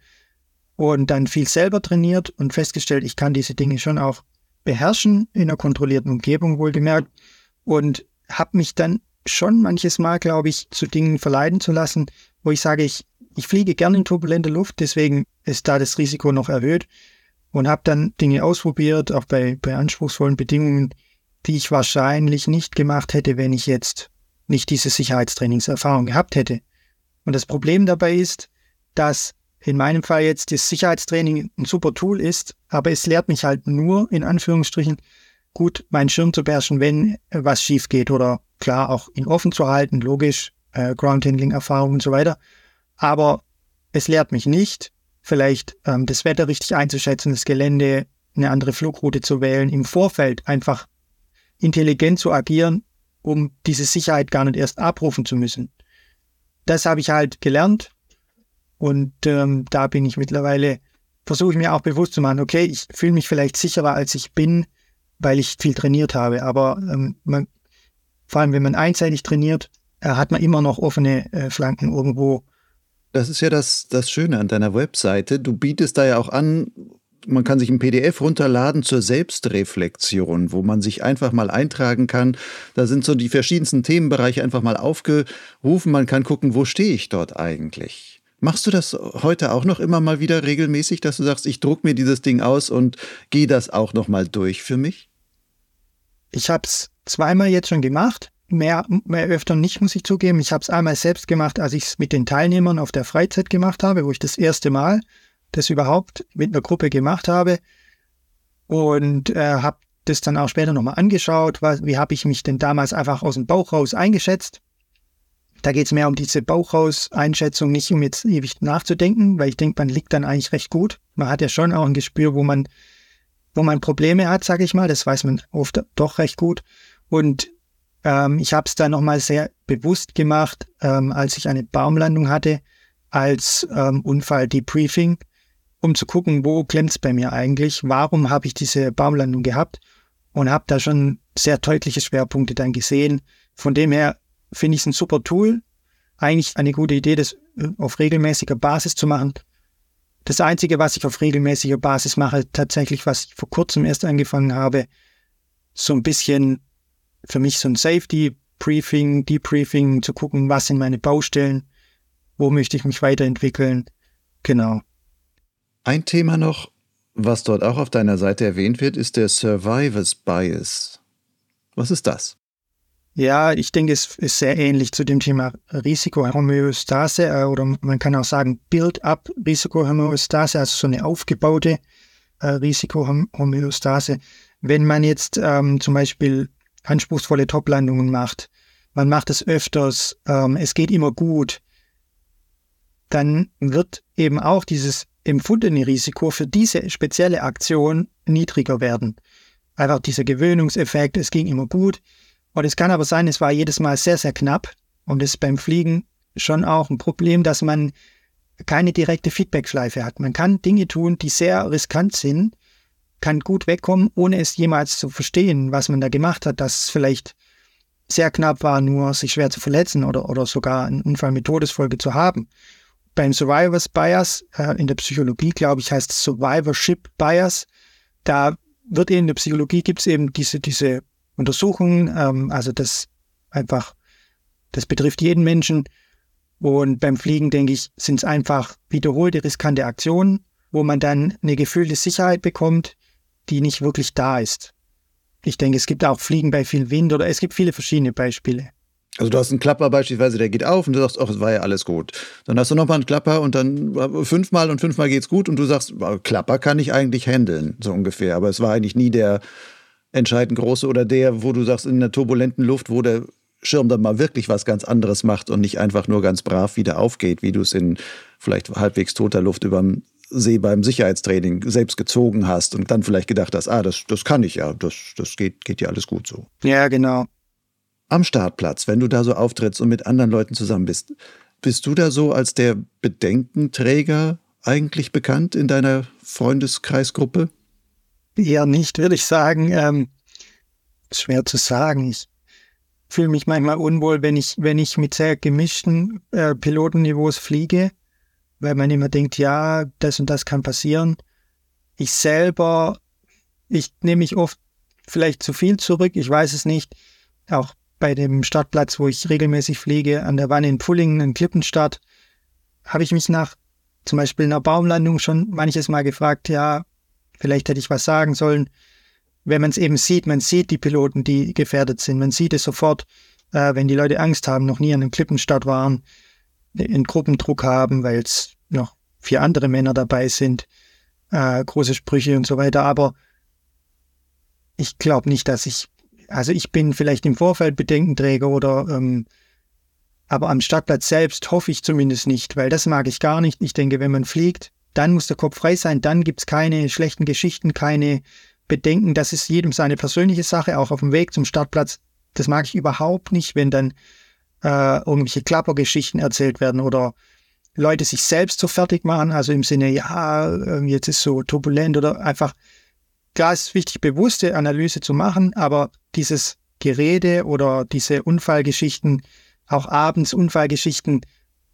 und dann viel selber trainiert und festgestellt, ich kann diese Dinge schon auch beherrschen, in einer kontrollierten Umgebung wohlgemerkt und habe mich dann schon manches Mal, glaube ich, zu Dingen verleiten zu lassen, wo ich sage, ich, ich fliege gerne in turbulenter Luft, deswegen ist da das Risiko noch erhöht und habe dann Dinge ausprobiert, auch bei, bei anspruchsvollen Bedingungen, die ich wahrscheinlich nicht gemacht hätte, wenn ich jetzt nicht diese Sicherheitstrainingserfahrung gehabt hätte. Und das Problem dabei ist, dass in meinem Fall jetzt das Sicherheitstraining ein super Tool ist, aber es lehrt mich halt nur, in Anführungsstrichen, gut meinen Schirm zu beherrschen, wenn was schief geht oder klar auch ihn offen zu halten, logisch, äh, Groundhandling-Erfahrung und so weiter. Aber es lehrt mich nicht, vielleicht ähm, das Wetter richtig einzuschätzen, das Gelände, eine andere Flugroute zu wählen, im Vorfeld einfach intelligent zu agieren, um diese Sicherheit gar nicht erst abrufen zu müssen. Das habe ich halt gelernt und ähm, da bin ich mittlerweile, versuche ich mir auch bewusst zu machen, okay, ich fühle mich vielleicht sicherer, als ich bin, weil ich viel trainiert habe. Aber ähm, man, vor allem, wenn man einseitig trainiert, äh, hat man immer noch offene äh, Flanken irgendwo. Das ist ja das, das Schöne an deiner Webseite. Du bietest da ja auch an, man kann sich ein PDF runterladen zur Selbstreflexion, wo man sich einfach mal eintragen kann. Da sind so die verschiedensten Themenbereiche einfach mal aufgerufen. Man kann gucken, wo stehe ich dort eigentlich. Machst du das heute auch noch immer mal wieder regelmäßig, dass du sagst, ich druck mir dieses Ding aus und gehe das auch noch mal durch für mich? Ich habe es zweimal jetzt schon gemacht. mehr, mehr öfter nicht, muss ich zugeben. Ich habe es einmal selbst gemacht, als ich es mit den Teilnehmern auf der Freizeit gemacht habe, wo ich das erste Mal das überhaupt mit einer Gruppe gemacht habe und äh, habe das dann auch später nochmal angeschaut, was, wie habe ich mich denn damals einfach aus dem Bauch raus eingeschätzt. Da geht es mehr um diese Bauchraus-Einschätzung, nicht um jetzt ewig nachzudenken, weil ich denke, man liegt dann eigentlich recht gut. Man hat ja schon auch ein Gespür, wo man, wo man Probleme hat, sage ich mal. Das weiß man oft doch recht gut. Und ähm, ich habe es dann nochmal sehr bewusst gemacht, ähm, als ich eine Baumlandung hatte, als ähm, Unfall-Debriefing, um zu gucken, wo klemmt's bei mir eigentlich, warum habe ich diese Baumlandung gehabt und habe da schon sehr deutliche Schwerpunkte dann gesehen. Von dem her finde ich es ein super Tool. Eigentlich eine gute Idee, das äh, auf regelmäßiger Basis zu machen. Das Einzige, was ich auf regelmäßiger Basis mache, tatsächlich, was ich vor kurzem erst angefangen habe, so ein bisschen für mich so ein Safety-Briefing, Debriefing, zu gucken, was sind meine Baustellen, wo möchte ich mich weiterentwickeln. Genau. Ein Thema noch, was dort auch auf deiner Seite erwähnt wird, ist der Survivors Bias. Was ist das? Ja, ich denke, es ist sehr ähnlich zu dem Thema Risikohomöostase äh, oder man kann auch sagen Build-up Risikohomöostase, also so eine aufgebaute äh, Risikohomöostase. Wenn man jetzt ähm, zum Beispiel anspruchsvolle Toplandungen macht, man macht es öfters, ähm, es geht immer gut, dann wird eben auch dieses empfundene Risiko für diese spezielle Aktion niedriger werden. Einfach dieser Gewöhnungseffekt, es ging immer gut. Und es kann aber sein, es war jedes Mal sehr, sehr knapp. Und es ist beim Fliegen schon auch ein Problem, dass man keine direkte Feedbackschleife hat. Man kann Dinge tun, die sehr riskant sind, kann gut wegkommen, ohne es jemals zu verstehen, was man da gemacht hat, dass es vielleicht sehr knapp war, nur sich schwer zu verletzen oder, oder sogar einen Unfall mit Todesfolge zu haben. Beim Survivors Bias, äh, in der Psychologie, glaube ich, heißt es Survivorship Bias, da wird in der Psychologie gibt es eben diese, diese Untersuchungen, ähm, also das einfach, das betrifft jeden Menschen. Und beim Fliegen, denke ich, sind es einfach wiederholte riskante Aktionen, wo man dann eine gefühlte Sicherheit bekommt, die nicht wirklich da ist. Ich denke, es gibt auch Fliegen bei viel Wind oder es gibt viele verschiedene Beispiele. Also du hast einen Klapper beispielsweise, der geht auf und du sagst, ach, es war ja alles gut. Dann hast du nochmal einen Klapper und dann äh, fünfmal und fünfmal geht's gut und du sagst, Klapper kann ich eigentlich handeln, so ungefähr. Aber es war eigentlich nie der entscheidend große oder der, wo du sagst, in der turbulenten Luft, wo der Schirm dann mal wirklich was ganz anderes macht und nicht einfach nur ganz brav wieder aufgeht, wie du es in vielleicht halbwegs toter Luft über dem See beim Sicherheitstraining selbst gezogen hast und dann vielleicht gedacht hast, ah, das, das kann ich ja, das, das geht, geht ja alles gut so. Ja, genau. Am Startplatz, wenn du da so auftrittst und mit anderen Leuten zusammen bist, bist du da so als der Bedenkenträger eigentlich bekannt in deiner Freundeskreisgruppe? Eher nicht, würde ich sagen. Ähm, schwer zu sagen. Ich fühle mich manchmal unwohl, wenn ich, wenn ich mit sehr gemischten äh, Pilotenniveaus fliege, weil man immer denkt, ja, das und das kann passieren. Ich selber, ich nehme mich oft vielleicht zu viel zurück, ich weiß es nicht. Auch bei dem Startplatz, wo ich regelmäßig fliege, an der Wanne in Pullingen, in Klippenstadt, habe ich mich nach zum Beispiel einer Baumlandung schon manches Mal gefragt, ja, Vielleicht hätte ich was sagen sollen. Wenn man es eben sieht, man sieht die Piloten, die gefährdet sind. Man sieht es sofort, äh, wenn die Leute Angst haben, noch nie an einem Klippenstart waren, einen Gruppendruck haben, weil es noch vier andere Männer dabei sind, äh, große Sprüche und so weiter. Aber ich glaube nicht, dass ich, also ich bin vielleicht im Vorfeld Bedenkenträger oder, ähm, aber am Startplatz selbst hoffe ich zumindest nicht, weil das mag ich gar nicht. Ich denke, wenn man fliegt, dann muss der Kopf frei sein, dann gibt es keine schlechten Geschichten, keine Bedenken. Das ist jedem seine persönliche Sache, auch auf dem Weg zum Startplatz. Das mag ich überhaupt nicht, wenn dann äh, irgendwelche Klappergeschichten erzählt werden oder Leute sich selbst so fertig machen, also im Sinne, ja, ähm, jetzt ist so turbulent oder einfach, klar ist wichtig, bewusste Analyse zu machen, aber dieses Gerede oder diese Unfallgeschichten, auch abends Unfallgeschichten,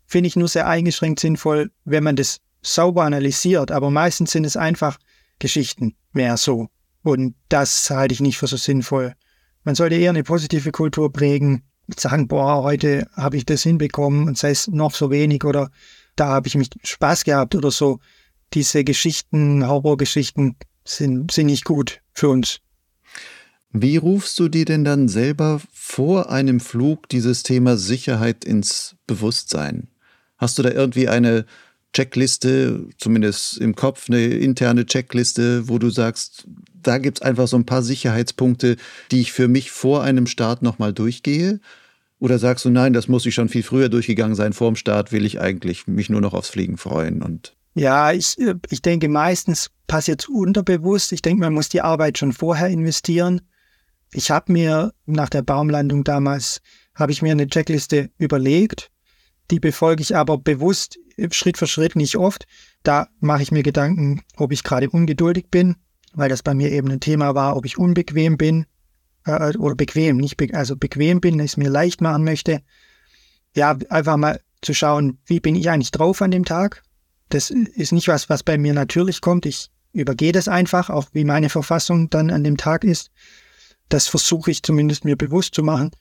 finde ich nur sehr eingeschränkt sinnvoll, wenn man das sauber analysiert, aber meistens sind es einfach Geschichten mehr so. Und das halte ich nicht für so sinnvoll. Man sollte eher eine positive Kultur prägen, sagen, boah, heute habe ich das hinbekommen und sei es noch so wenig oder da habe ich mich Spaß gehabt oder so. Diese Geschichten, Horrorgeschichten sind, sind nicht gut für uns. Wie rufst du dir denn dann selber vor einem Flug dieses Thema Sicherheit ins Bewusstsein? Hast du da irgendwie eine Checkliste, zumindest im Kopf, eine interne Checkliste, wo du sagst, da gibt es einfach so ein paar Sicherheitspunkte, die ich für mich vor einem Start nochmal durchgehe? Oder sagst du, nein, das muss ich schon viel früher durchgegangen sein, vor dem Start will ich eigentlich mich nur noch aufs Fliegen freuen und ja, ich, ich denke, meistens passiert es unterbewusst. Ich denke, man muss die Arbeit schon vorher investieren. Ich habe mir nach der Baumlandung damals, habe ich mir eine Checkliste überlegt. Die befolge ich aber bewusst Schritt für Schritt nicht oft. Da mache ich mir Gedanken, ob ich gerade ungeduldig bin, weil das bei mir eben ein Thema war, ob ich unbequem bin äh, oder bequem, nicht be also bequem bin, dass ich mir leicht machen möchte. Ja, einfach mal zu schauen, wie bin ich eigentlich drauf an dem Tag. Das ist nicht was, was bei mir natürlich kommt. Ich übergehe das einfach, auch wie meine Verfassung dann an dem Tag ist. Das versuche ich zumindest mir bewusst zu machen.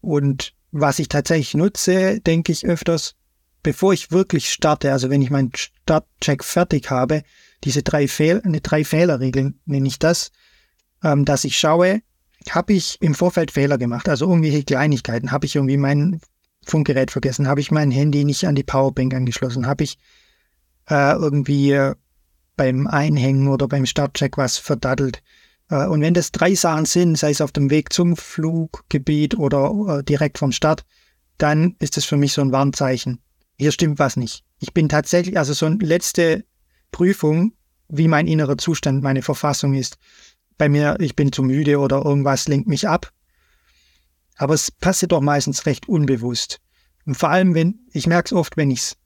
Und was ich tatsächlich nutze, denke ich öfters, bevor ich wirklich starte, also wenn ich meinen Startcheck fertig habe, diese drei, Fehl eine drei Fehlerregeln nenne ich das, ähm, dass ich schaue, habe ich im Vorfeld Fehler gemacht, also irgendwelche Kleinigkeiten, habe ich irgendwie mein Funkgerät vergessen, habe ich mein Handy nicht an die Powerbank angeschlossen, habe ich äh, irgendwie beim Einhängen oder beim Startcheck was verdattelt, äh, und wenn das drei Sachen sind, sei es auf dem Weg zum Fluggebiet oder äh, direkt vom Start, dann ist das für mich so ein Warnzeichen. Hier stimmt was nicht. Ich bin tatsächlich, also so eine letzte Prüfung, wie mein innerer Zustand, meine Verfassung ist. Bei mir, ich bin zu müde oder irgendwas lenkt mich ab. Aber es passiert doch meistens recht unbewusst. Und vor allem, wenn, ich merke es oft, wenn ich es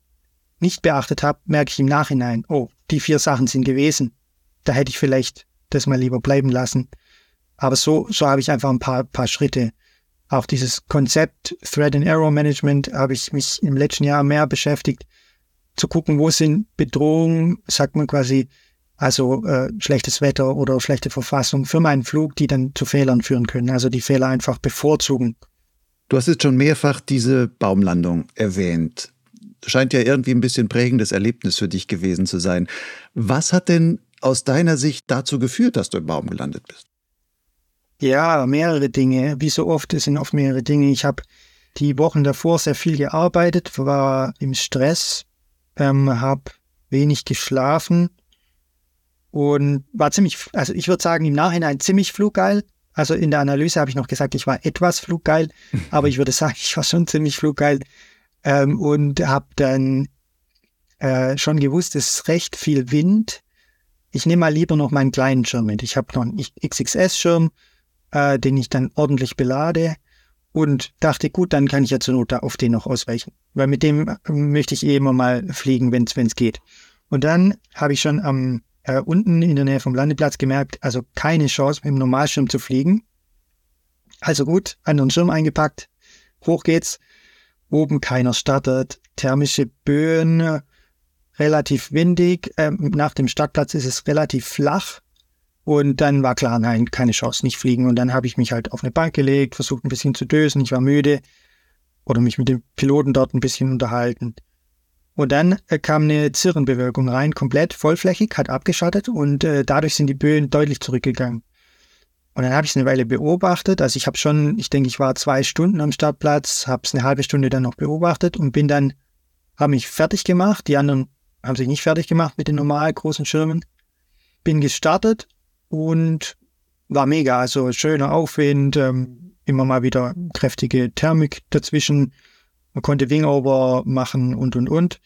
nicht beachtet habe, merke ich im Nachhinein, oh, die vier Sachen sind gewesen. Da hätte ich vielleicht das mal lieber bleiben lassen. Aber so, so habe ich einfach ein paar, paar Schritte. Auch dieses Konzept Thread and Error Management habe ich mich im letzten Jahr mehr beschäftigt, zu gucken, wo sind Bedrohungen, sagt man quasi, also äh, schlechtes Wetter oder schlechte Verfassung für meinen Flug, die dann zu Fehlern führen können. Also die Fehler einfach bevorzugen. Du hast jetzt schon mehrfach diese Baumlandung erwähnt. Scheint ja irgendwie ein bisschen prägendes Erlebnis für dich gewesen zu sein. Was hat denn aus deiner Sicht dazu geführt, dass du im Baum gelandet bist? Ja, mehrere Dinge. Wie so oft, es sind oft mehrere Dinge. Ich habe die Wochen davor sehr viel gearbeitet, war im Stress, ähm, habe wenig geschlafen und war ziemlich, also ich würde sagen, im Nachhinein ziemlich fluggeil. Also in der Analyse habe ich noch gesagt, ich war etwas fluggeil, aber ich würde sagen, ich war schon ziemlich fluggeil ähm, und habe dann äh, schon gewusst, es ist recht viel Wind ich nehme mal lieber noch meinen kleinen Schirm mit. Ich habe noch einen XXS-Schirm, äh, den ich dann ordentlich belade und dachte, gut, dann kann ich ja zur Not da auf den noch ausweichen. Weil mit dem äh, möchte ich eh immer mal fliegen, wenn es geht. Und dann habe ich schon am äh, unten in der Nähe vom Landeplatz gemerkt, also keine Chance mit dem Normalschirm zu fliegen. Also gut, anderen Schirm eingepackt, hoch geht's. Oben keiner startet, thermische Böen, relativ windig. Ähm, nach dem Startplatz ist es relativ flach. Und dann war klar, nein, keine Chance, nicht fliegen. Und dann habe ich mich halt auf eine Bank gelegt, versucht ein bisschen zu dösen. Ich war müde oder mich mit dem Piloten dort ein bisschen unterhalten. Und dann äh, kam eine Zirrenbewölkung rein, komplett vollflächig, hat abgeschattet und äh, dadurch sind die Böen deutlich zurückgegangen. Und dann habe ich es eine Weile beobachtet. Also ich habe schon, ich denke, ich war zwei Stunden am Startplatz, habe es eine halbe Stunde dann noch beobachtet und bin dann, habe mich fertig gemacht. Die anderen haben sich nicht fertig gemacht mit den normal großen Schirmen. Bin gestartet und war mega. Also schöner Aufwind, ähm, immer mal wieder kräftige Thermik dazwischen. Man konnte Wingover machen und und und.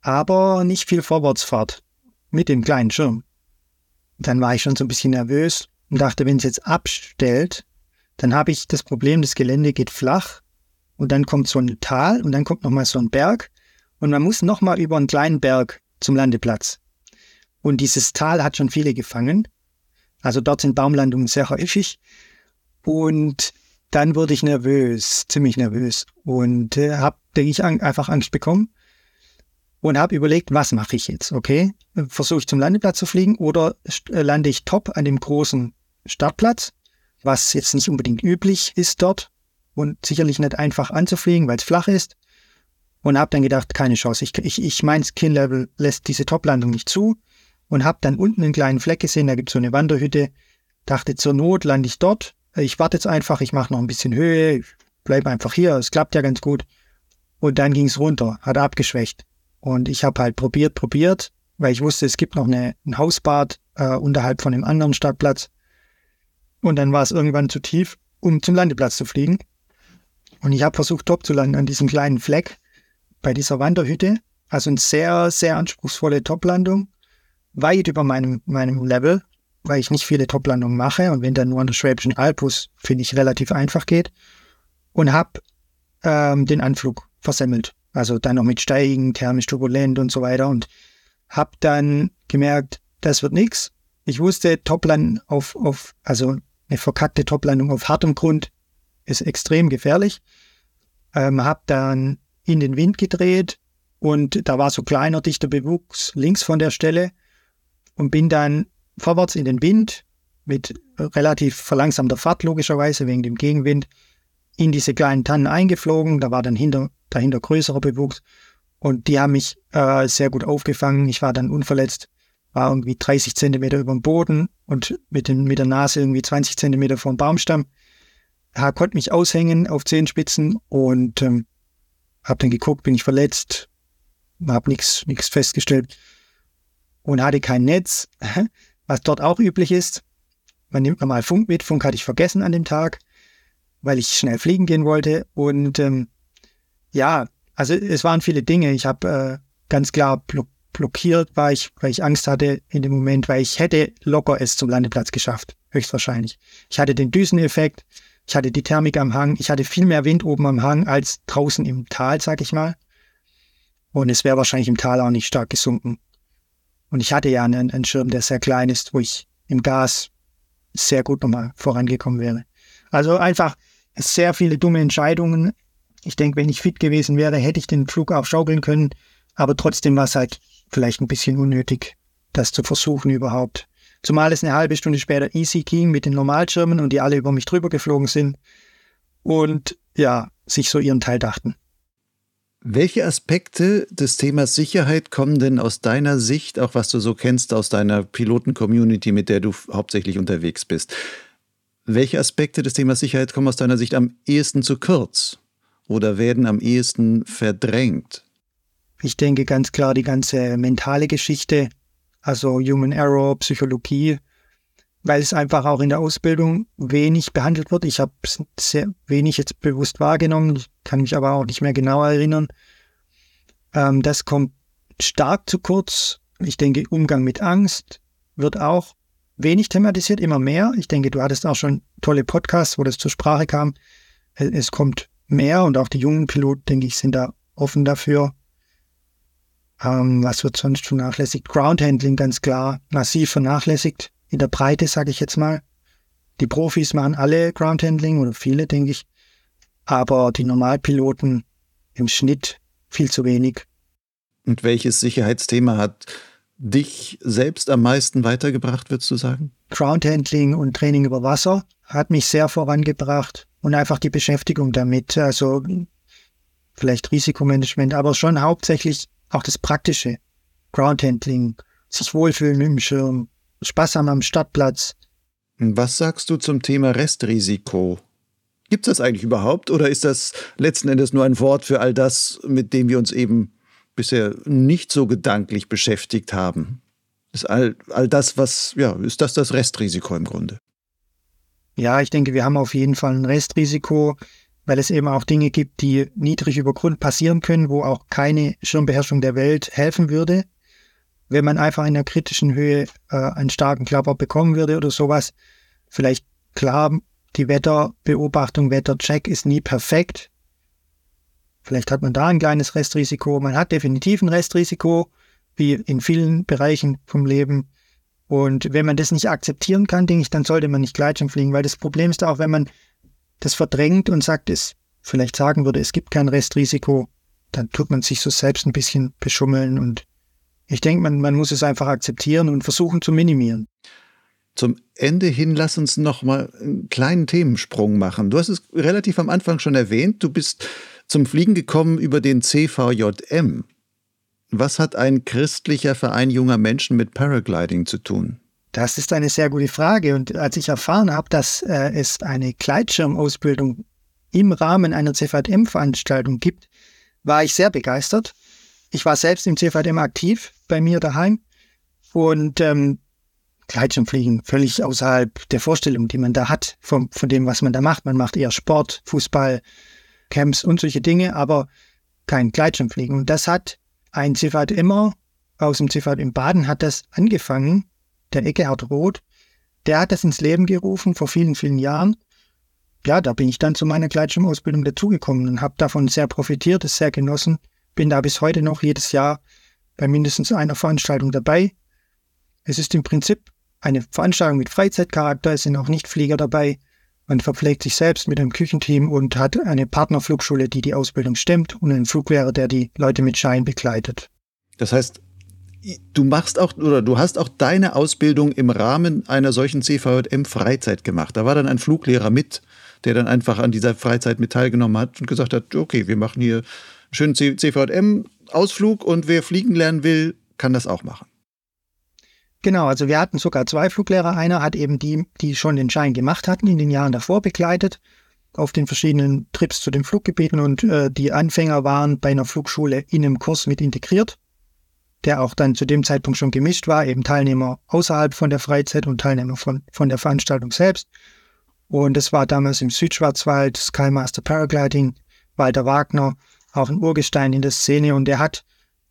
Aber nicht viel Vorwärtsfahrt mit dem kleinen Schirm. Dann war ich schon so ein bisschen nervös und dachte, wenn es jetzt abstellt, dann habe ich das Problem, das Gelände geht flach und dann kommt so ein Tal und dann kommt nochmal so ein Berg und man muss nochmal über einen kleinen Berg zum Landeplatz. Und dieses Tal hat schon viele gefangen. Also dort sind Baumlandungen sehr häufig. Und dann wurde ich nervös, ziemlich nervös und äh, habe, denke ich, an, einfach Angst bekommen und habe überlegt, was mache ich jetzt? Okay, versuche ich zum Landeplatz zu fliegen oder äh, lande ich top an dem großen Startplatz, was jetzt nicht unbedingt üblich ist dort und sicherlich nicht einfach anzufliegen, weil es flach ist und habe dann gedacht, keine Chance. Ich, ich, ich mein Skill-Level lässt diese Top-Landung nicht zu und habe dann unten einen kleinen Fleck gesehen, da gibt es so eine Wanderhütte. Dachte, zur Not lande ich dort. Ich warte jetzt einfach, ich mache noch ein bisschen Höhe, ich bleib einfach hier, es klappt ja ganz gut. Und dann ging es runter, hat abgeschwächt. Und ich habe halt probiert, probiert, weil ich wusste, es gibt noch eine, ein Hausbad äh, unterhalb von dem anderen Startplatz. Und dann war es irgendwann zu tief, um zum Landeplatz zu fliegen. Und ich habe versucht, top zu landen an diesem kleinen Fleck bei dieser Wanderhütte. Also eine sehr, sehr anspruchsvolle Toplandung. Weit über meinem, meinem Level, weil ich nicht viele Toplandungen mache. Und wenn dann nur an der Schwäbischen Alb, finde ich, relativ einfach geht. Und habe ähm, den Anflug versemmelt. Also dann noch mit Steigen, thermisch turbulent und so weiter. Und habe dann gemerkt, das wird nichts. Ich wusste, Topland auf, auf, also eine verkackte Toplandung auf hartem Grund ist extrem gefährlich. Ähm, habe dann in den Wind gedreht und da war so kleiner, dichter Bewuchs links von der Stelle und bin dann vorwärts in den Wind mit relativ verlangsamter Fahrt logischerweise wegen dem Gegenwind in diese kleinen Tannen eingeflogen. Da war dann hinter, dahinter größerer Bewuchs und die haben mich äh, sehr gut aufgefangen. Ich war dann unverletzt, war irgendwie 30 Zentimeter über dem Boden und mit, den, mit der Nase irgendwie 20 Zentimeter vom Baumstamm. Ja, konnte mich aushängen auf Zehenspitzen und ähm, habe dann geguckt, bin ich verletzt, habe nichts nichts festgestellt und hatte kein Netz, was dort auch üblich ist. Man nimmt normal Funk mit. Funk hatte ich vergessen an dem Tag, weil ich schnell fliegen gehen wollte. Und ähm, ja, also es waren viele Dinge. Ich habe äh, ganz klar blo blockiert, war ich, weil ich Angst hatte in dem Moment, weil ich hätte locker es zum Landeplatz geschafft, höchstwahrscheinlich. Ich hatte den Düseneffekt, ich hatte die Thermik am Hang, ich hatte viel mehr Wind oben am Hang als draußen im Tal, sag ich mal. Und es wäre wahrscheinlich im Tal auch nicht stark gesunken. Und ich hatte ja einen, einen Schirm, der sehr klein ist, wo ich im Gas sehr gut nochmal vorangekommen wäre. Also einfach sehr viele dumme Entscheidungen. Ich denke, wenn ich fit gewesen wäre, hätte ich den Flug auch schaukeln können. Aber trotzdem war es halt vielleicht ein bisschen unnötig, das zu versuchen überhaupt. Zumal es eine halbe Stunde später easy ging mit den Normalschirmen und die alle über mich drüber geflogen sind und ja, sich so ihren Teil dachten. Welche Aspekte des Themas Sicherheit kommen denn aus deiner Sicht, auch was du so kennst aus deiner Piloten-Community, mit der du hauptsächlich unterwegs bist? Welche Aspekte des Themas Sicherheit kommen aus deiner Sicht am ehesten zu kurz oder werden am ehesten verdrängt? Ich denke ganz klar die ganze mentale Geschichte, also Human Error, Psychologie, weil es einfach auch in der Ausbildung wenig behandelt wird. Ich habe sehr wenig jetzt bewusst wahrgenommen, ich kann mich aber auch nicht mehr genau erinnern. Ähm, das kommt stark zu kurz. Ich denke, Umgang mit Angst wird auch wenig thematisiert, immer mehr. Ich denke, du hattest auch schon tolle Podcasts, wo das zur Sprache kam. Es kommt mehr und auch die jungen Piloten, denke ich, sind da offen dafür. Ähm, was wird sonst vernachlässigt? Groundhandling ganz klar, massiv vernachlässigt. In der Breite, sage ich jetzt mal. Die Profis machen alle Groundhandling oder viele, denke ich. Aber die Normalpiloten im Schnitt viel zu wenig. Und welches Sicherheitsthema hat dich selbst am meisten weitergebracht, würdest du sagen? Groundhandling und Training über Wasser hat mich sehr vorangebracht und einfach die Beschäftigung damit. Also vielleicht Risikomanagement, aber schon hauptsächlich auch das Praktische. Groundhandling, sich wohlfühlen dem Schirm, Spaß haben am Stadtplatz. Was sagst du zum Thema Restrisiko? Gibt es das eigentlich überhaupt oder ist das letzten Endes nur ein Wort für all das, mit dem wir uns eben bisher nicht so gedanklich beschäftigt haben? Ist all, all das, was, ja, ist das das Restrisiko im Grunde? Ja, ich denke, wir haben auf jeden Fall ein Restrisiko weil es eben auch Dinge gibt, die niedrig über Grund passieren können, wo auch keine Schirmbeherrschung der Welt helfen würde. Wenn man einfach in einer kritischen Höhe äh, einen starken Klapper bekommen würde oder sowas, vielleicht klar, die Wetterbeobachtung, Wettercheck ist nie perfekt. Vielleicht hat man da ein kleines Restrisiko. Man hat definitiv ein Restrisiko, wie in vielen Bereichen vom Leben. Und wenn man das nicht akzeptieren kann, denke ich, dann sollte man nicht Gleitschirm fliegen, weil das Problem ist auch, wenn man das verdrängt und sagt, es vielleicht sagen würde, es gibt kein Restrisiko, dann tut man sich so selbst ein bisschen beschummeln und ich denke, man, man muss es einfach akzeptieren und versuchen zu minimieren. Zum Ende hin lass uns noch mal einen kleinen Themensprung machen. Du hast es relativ am Anfang schon erwähnt, du bist zum Fliegen gekommen über den CVJM. Was hat ein christlicher Verein junger Menschen mit Paragliding zu tun? Das ist eine sehr gute Frage. Und als ich erfahren habe, dass äh, es eine Gleitschirmausbildung im Rahmen einer CVM-Veranstaltung gibt, war ich sehr begeistert. Ich war selbst im CVM aktiv bei mir daheim und ähm, Gleitschirmfliegen völlig außerhalb der Vorstellung, die man da hat, von, von dem, was man da macht. Man macht eher Sport, Fußball, Camps und solche Dinge, aber kein Gleitschirmfliegen. Und das hat ein CVMer aus dem CVM Baden hat das angefangen, der Eckehard Roth, der hat das ins Leben gerufen vor vielen, vielen Jahren. Ja, da bin ich dann zu meiner Gleitschirmausbildung dazugekommen und habe davon sehr profitiert, es sehr genossen. Bin da bis heute noch jedes Jahr bei mindestens einer Veranstaltung dabei. Es ist im Prinzip eine Veranstaltung mit Freizeitcharakter, es sind auch Nichtflieger dabei. Man verpflegt sich selbst mit einem Küchenteam und hat eine Partnerflugschule, die die Ausbildung stemmt und einen Fluglehrer, der die Leute mit Schein begleitet. Das heißt, du machst auch oder du hast auch deine Ausbildung im Rahmen einer solchen CVM Freizeit gemacht. Da war dann ein Fluglehrer mit, der dann einfach an dieser Freizeit mit teilgenommen hat und gesagt hat, okay, wir machen hier einen schönen CVM Ausflug und wer fliegen lernen will, kann das auch machen. Genau, also wir hatten sogar zwei Fluglehrer. Einer hat eben die, die schon den Schein gemacht hatten, in den Jahren davor begleitet auf den verschiedenen Trips zu den Fluggebieten und äh, die Anfänger waren bei einer Flugschule in einem Kurs mit integriert der auch dann zu dem Zeitpunkt schon gemischt war, eben Teilnehmer außerhalb von der Freizeit und Teilnehmer von, von der Veranstaltung selbst. Und das war damals im Südschwarzwald, Skymaster Paragliding, Walter Wagner, auch ein Urgestein in der Szene und der hat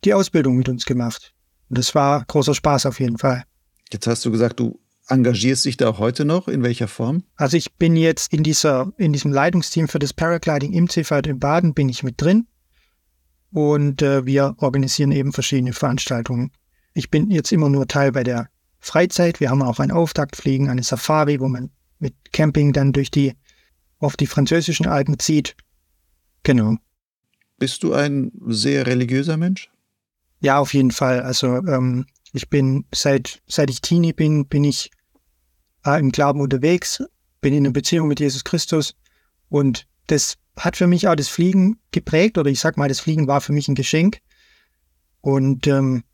die Ausbildung mit uns gemacht. Und das war großer Spaß auf jeden Fall. Jetzt hast du gesagt, du engagierst dich da auch heute noch? In welcher Form? Also ich bin jetzt in dieser, in diesem Leitungsteam für das Paragliding im CVD in Baden bin ich mit drin und äh, wir organisieren eben verschiedene Veranstaltungen. Ich bin jetzt immer nur Teil bei der Freizeit. Wir haben auch ein Auftaktfliegen, eine Safari, wo man mit Camping dann durch die, auf die französischen Alpen zieht. Genau. Bist du ein sehr religiöser Mensch? Ja, auf jeden Fall. Also ähm, ich bin seit seit ich Teenie bin, bin ich äh, im Glauben unterwegs, bin in einer Beziehung mit Jesus Christus und das hat für mich auch das Fliegen geprägt oder ich sag mal, das Fliegen war für mich ein Geschenk. Und ähm,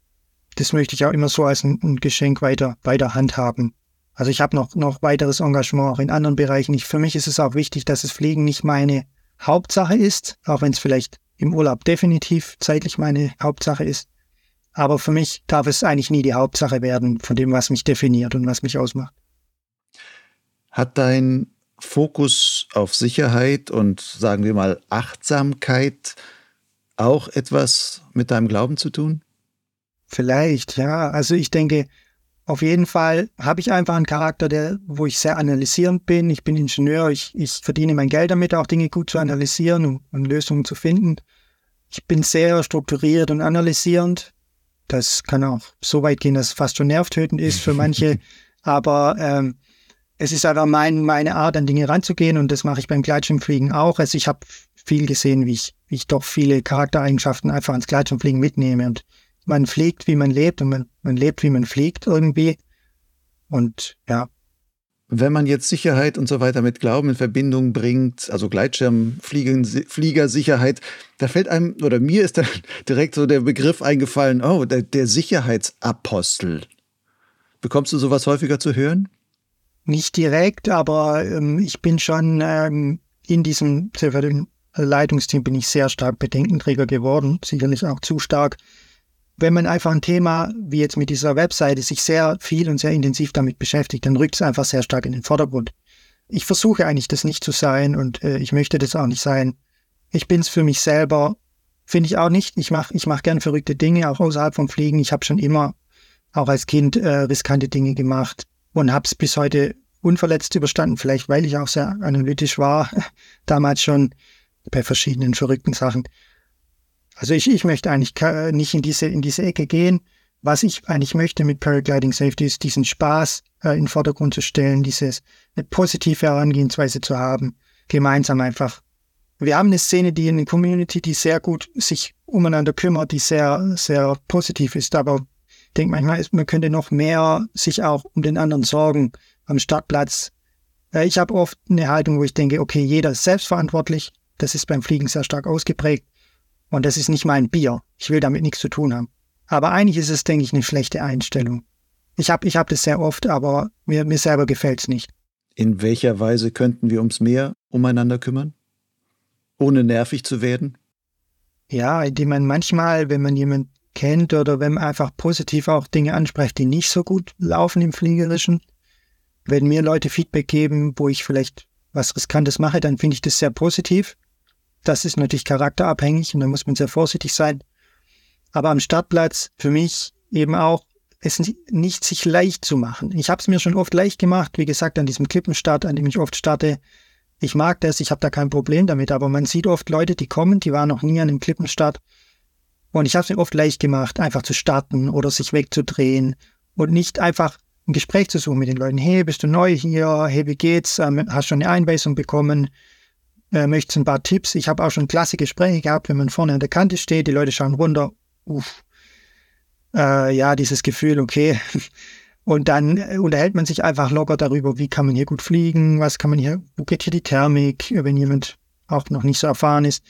das möchte ich auch immer so als ein, ein Geschenk weiter, weiter handhaben. Also ich habe noch, noch weiteres Engagement auch in anderen Bereichen. Ich, für mich ist es auch wichtig, dass das Fliegen nicht meine Hauptsache ist, auch wenn es vielleicht im Urlaub definitiv zeitlich meine Hauptsache ist. Aber für mich darf es eigentlich nie die Hauptsache werden von dem, was mich definiert und was mich ausmacht. Hat dein Fokus auf Sicherheit und sagen wir mal Achtsamkeit auch etwas mit deinem Glauben zu tun? Vielleicht, ja. Also ich denke, auf jeden Fall habe ich einfach einen Charakter, der, wo ich sehr analysierend bin. Ich bin Ingenieur, ich, ich verdiene mein Geld damit, auch Dinge gut zu analysieren und, und Lösungen zu finden. Ich bin sehr strukturiert und analysierend. Das kann auch so weit gehen, dass es fast schon nervtötend ist für manche. Aber ähm, es ist einfach mein, meine Art, an Dinge ranzugehen und das mache ich beim Gleitschirmfliegen auch. Also ich habe viel gesehen, wie ich, wie ich doch viele Charaktereigenschaften einfach ans Gleitschirmfliegen mitnehme und man fliegt, wie man lebt und man, man lebt, wie man fliegt irgendwie. Und ja. Wenn man jetzt Sicherheit und so weiter mit Glauben in Verbindung bringt, also Gleitschirm, Fliegersicherheit, da fällt einem, oder mir ist da direkt so der Begriff eingefallen, oh, der, der Sicherheitsapostel. Bekommst du sowas häufiger zu hören? Nicht direkt, aber ähm, ich bin schon ähm, in diesem Leitungsteam bin ich sehr stark Bedenkenträger geworden, sicherlich auch zu stark. Wenn man einfach ein Thema wie jetzt mit dieser Webseite sich sehr viel und sehr intensiv damit beschäftigt, dann rückt es einfach sehr stark in den Vordergrund. Ich versuche eigentlich das nicht zu sein und äh, ich möchte das auch nicht sein. Ich bin es für mich selber, finde ich auch nicht. Ich mache ich mach gern verrückte Dinge, auch außerhalb vom Fliegen. Ich habe schon immer, auch als Kind, äh, riskante Dinge gemacht und habe es bis heute unverletzt überstanden. Vielleicht, weil ich auch sehr analytisch war, damals schon bei verschiedenen verrückten Sachen. Also ich, ich möchte eigentlich nicht in diese, in diese Ecke gehen. Was ich eigentlich möchte mit Paragliding Safety ist, diesen Spaß äh, in den Vordergrund zu stellen, dieses, eine positive Herangehensweise zu haben, gemeinsam einfach. Wir haben eine Szene, die in der Community, die sehr gut sich umeinander kümmert, die sehr, sehr positiv ist, aber denke manchmal, man könnte noch mehr sich auch um den anderen sorgen am Startplatz. Ich habe oft eine Haltung, wo ich denke, okay, jeder ist selbstverantwortlich. Das ist beim Fliegen sehr stark ausgeprägt. Und das ist nicht mein Bier. Ich will damit nichts zu tun haben. Aber eigentlich ist es, denke ich, eine schlechte Einstellung. Ich habe ich hab das sehr oft, aber mir, mir selber gefällt es nicht. In welcher Weise könnten wir uns mehr umeinander kümmern? Ohne nervig zu werden? Ja, indem man manchmal, wenn man jemanden kennt oder wenn man einfach positiv auch Dinge anspricht, die nicht so gut laufen im Fliegerischen, wenn mir Leute Feedback geben, wo ich vielleicht was Riskantes mache, dann finde ich das sehr positiv. Das ist natürlich charakterabhängig und da muss man sehr vorsichtig sein. Aber am Startplatz für mich eben auch es nicht sich leicht zu machen. Ich habe es mir schon oft leicht gemacht, wie gesagt, an diesem Klippenstart, an dem ich oft starte. Ich mag das, ich habe da kein Problem damit, aber man sieht oft Leute, die kommen, die waren noch nie an einem Klippenstart. Und ich habe es mir oft leicht gemacht, einfach zu starten oder sich wegzudrehen und nicht einfach ein Gespräch zu suchen mit den Leuten. Hey, bist du neu hier? Hey, wie geht's? Ähm, hast schon eine Einweisung bekommen? Äh, möchtest ein paar Tipps? Ich habe auch schon klasse Gespräche gehabt, wenn man vorne an der Kante steht, die Leute schauen runter. Uff. Äh, ja, dieses Gefühl, okay. Und dann äh, unterhält man sich einfach locker darüber, wie kann man hier gut fliegen, was kann man hier, wo geht hier die Thermik, wenn jemand auch noch nicht so erfahren ist.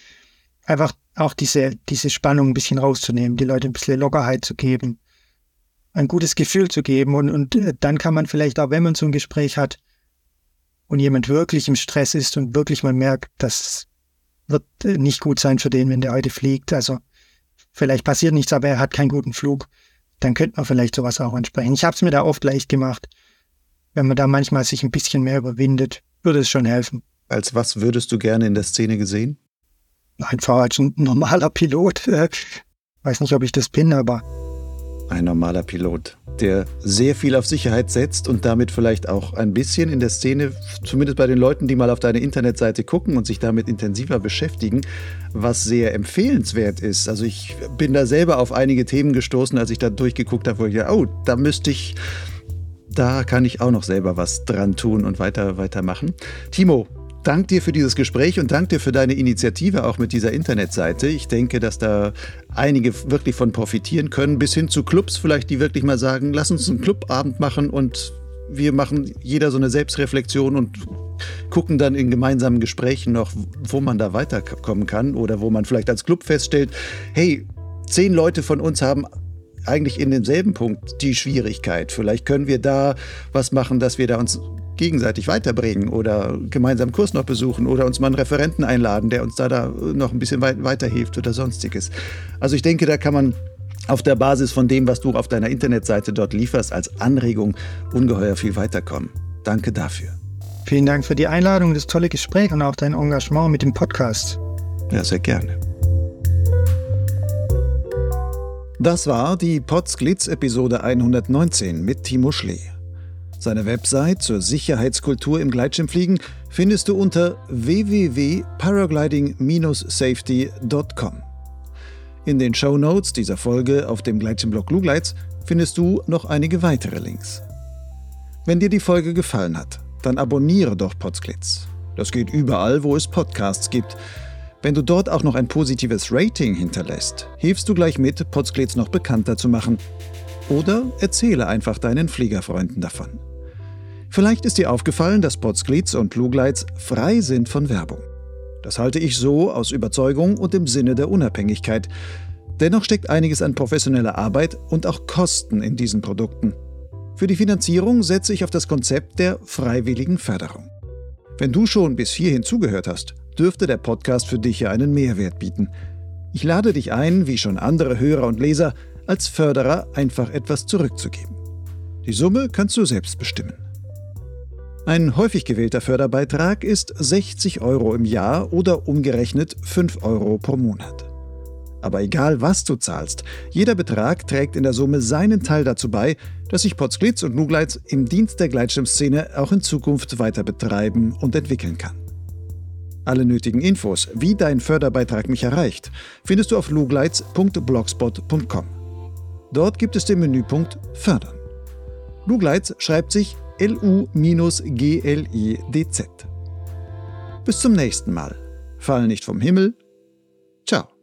Einfach auch diese, diese Spannung ein bisschen rauszunehmen, die Leute ein bisschen Lockerheit zu geben ein gutes Gefühl zu geben. Und, und äh, dann kann man vielleicht auch, wenn man so ein Gespräch hat und jemand wirklich im Stress ist und wirklich mal merkt, das wird äh, nicht gut sein für den, wenn der heute fliegt. Also vielleicht passiert nichts, aber er hat keinen guten Flug. Dann könnte man vielleicht sowas auch ansprechen. Ich habe es mir da oft leicht gemacht. Wenn man da manchmal sich ein bisschen mehr überwindet, würde es schon helfen. Als was würdest du gerne in der Szene gesehen? Einfach als ein normaler Pilot. Weiß nicht, ob ich das bin, aber ein normaler Pilot, der sehr viel auf Sicherheit setzt und damit vielleicht auch ein bisschen in der Szene, zumindest bei den Leuten, die mal auf deine Internetseite gucken und sich damit intensiver beschäftigen, was sehr empfehlenswert ist. Also ich bin da selber auf einige Themen gestoßen, als ich da durchgeguckt habe, wo ich ja, oh, da müsste ich da kann ich auch noch selber was dran tun und weiter weitermachen. Timo, danke dir für dieses Gespräch und danke dir für deine Initiative auch mit dieser Internetseite. Ich denke, dass da einige wirklich von profitieren können, bis hin zu Clubs vielleicht, die wirklich mal sagen, lass uns einen Clubabend machen und wir machen jeder so eine Selbstreflexion und gucken dann in gemeinsamen Gesprächen noch, wo man da weiterkommen kann oder wo man vielleicht als Club feststellt, hey, zehn Leute von uns haben eigentlich in demselben Punkt die Schwierigkeit. Vielleicht können wir da was machen, dass wir da uns gegenseitig weiterbringen oder gemeinsam Kurs noch besuchen oder uns mal einen Referenten einladen, der uns da, da noch ein bisschen weit weiterhilft oder sonstiges. Also ich denke, da kann man auf der Basis von dem, was du auf deiner Internetseite dort lieferst, als Anregung ungeheuer viel weiterkommen. Danke dafür. Vielen Dank für die Einladung, das tolle Gespräch und auch dein Engagement mit dem Podcast. Ja, sehr gerne. Das war die Potsglitz Episode 119 mit Timo Schlee. Seine Website zur Sicherheitskultur im Gleitschirmfliegen findest du unter www.paragliding-safety.com. In den Show Notes dieser Folge auf dem Gleitschirmblog Lugleits findest du noch einige weitere Links. Wenn dir die Folge gefallen hat, dann abonniere doch Potsglitz. Das geht überall, wo es Podcasts gibt. Wenn du dort auch noch ein positives Rating hinterlässt, hilfst du gleich mit, Potsglitz noch bekannter zu machen oder erzähle einfach deinen Fliegerfreunden davon. Vielleicht ist dir aufgefallen, dass Potsglitz und Lugleits frei sind von Werbung. Das halte ich so aus Überzeugung und im Sinne der Unabhängigkeit. Dennoch steckt einiges an professioneller Arbeit und auch Kosten in diesen Produkten. Für die Finanzierung setze ich auf das Konzept der freiwilligen Förderung. Wenn du schon bis hierhin zugehört hast, dürfte der Podcast für dich ja einen Mehrwert bieten. Ich lade dich ein, wie schon andere Hörer und Leser, als Förderer einfach etwas zurückzugeben. Die Summe kannst du selbst bestimmen. Ein häufig gewählter Förderbeitrag ist 60 Euro im Jahr oder umgerechnet 5 Euro pro Monat. Aber egal was du zahlst, jeder Betrag trägt in der Summe seinen Teil dazu bei, dass sich Potsglitz und Nugleitz im Dienst der Gleitschirmszene auch in Zukunft weiter betreiben und entwickeln kann. Alle nötigen Infos, wie dein Förderbeitrag mich erreicht, findest du auf lugleitz.blogspot.com. Dort gibt es den Menüpunkt Fördern. Lugleitz schreibt sich L-U-G-L-I-D-Z. Bis zum nächsten Mal. Fall nicht vom Himmel. Ciao.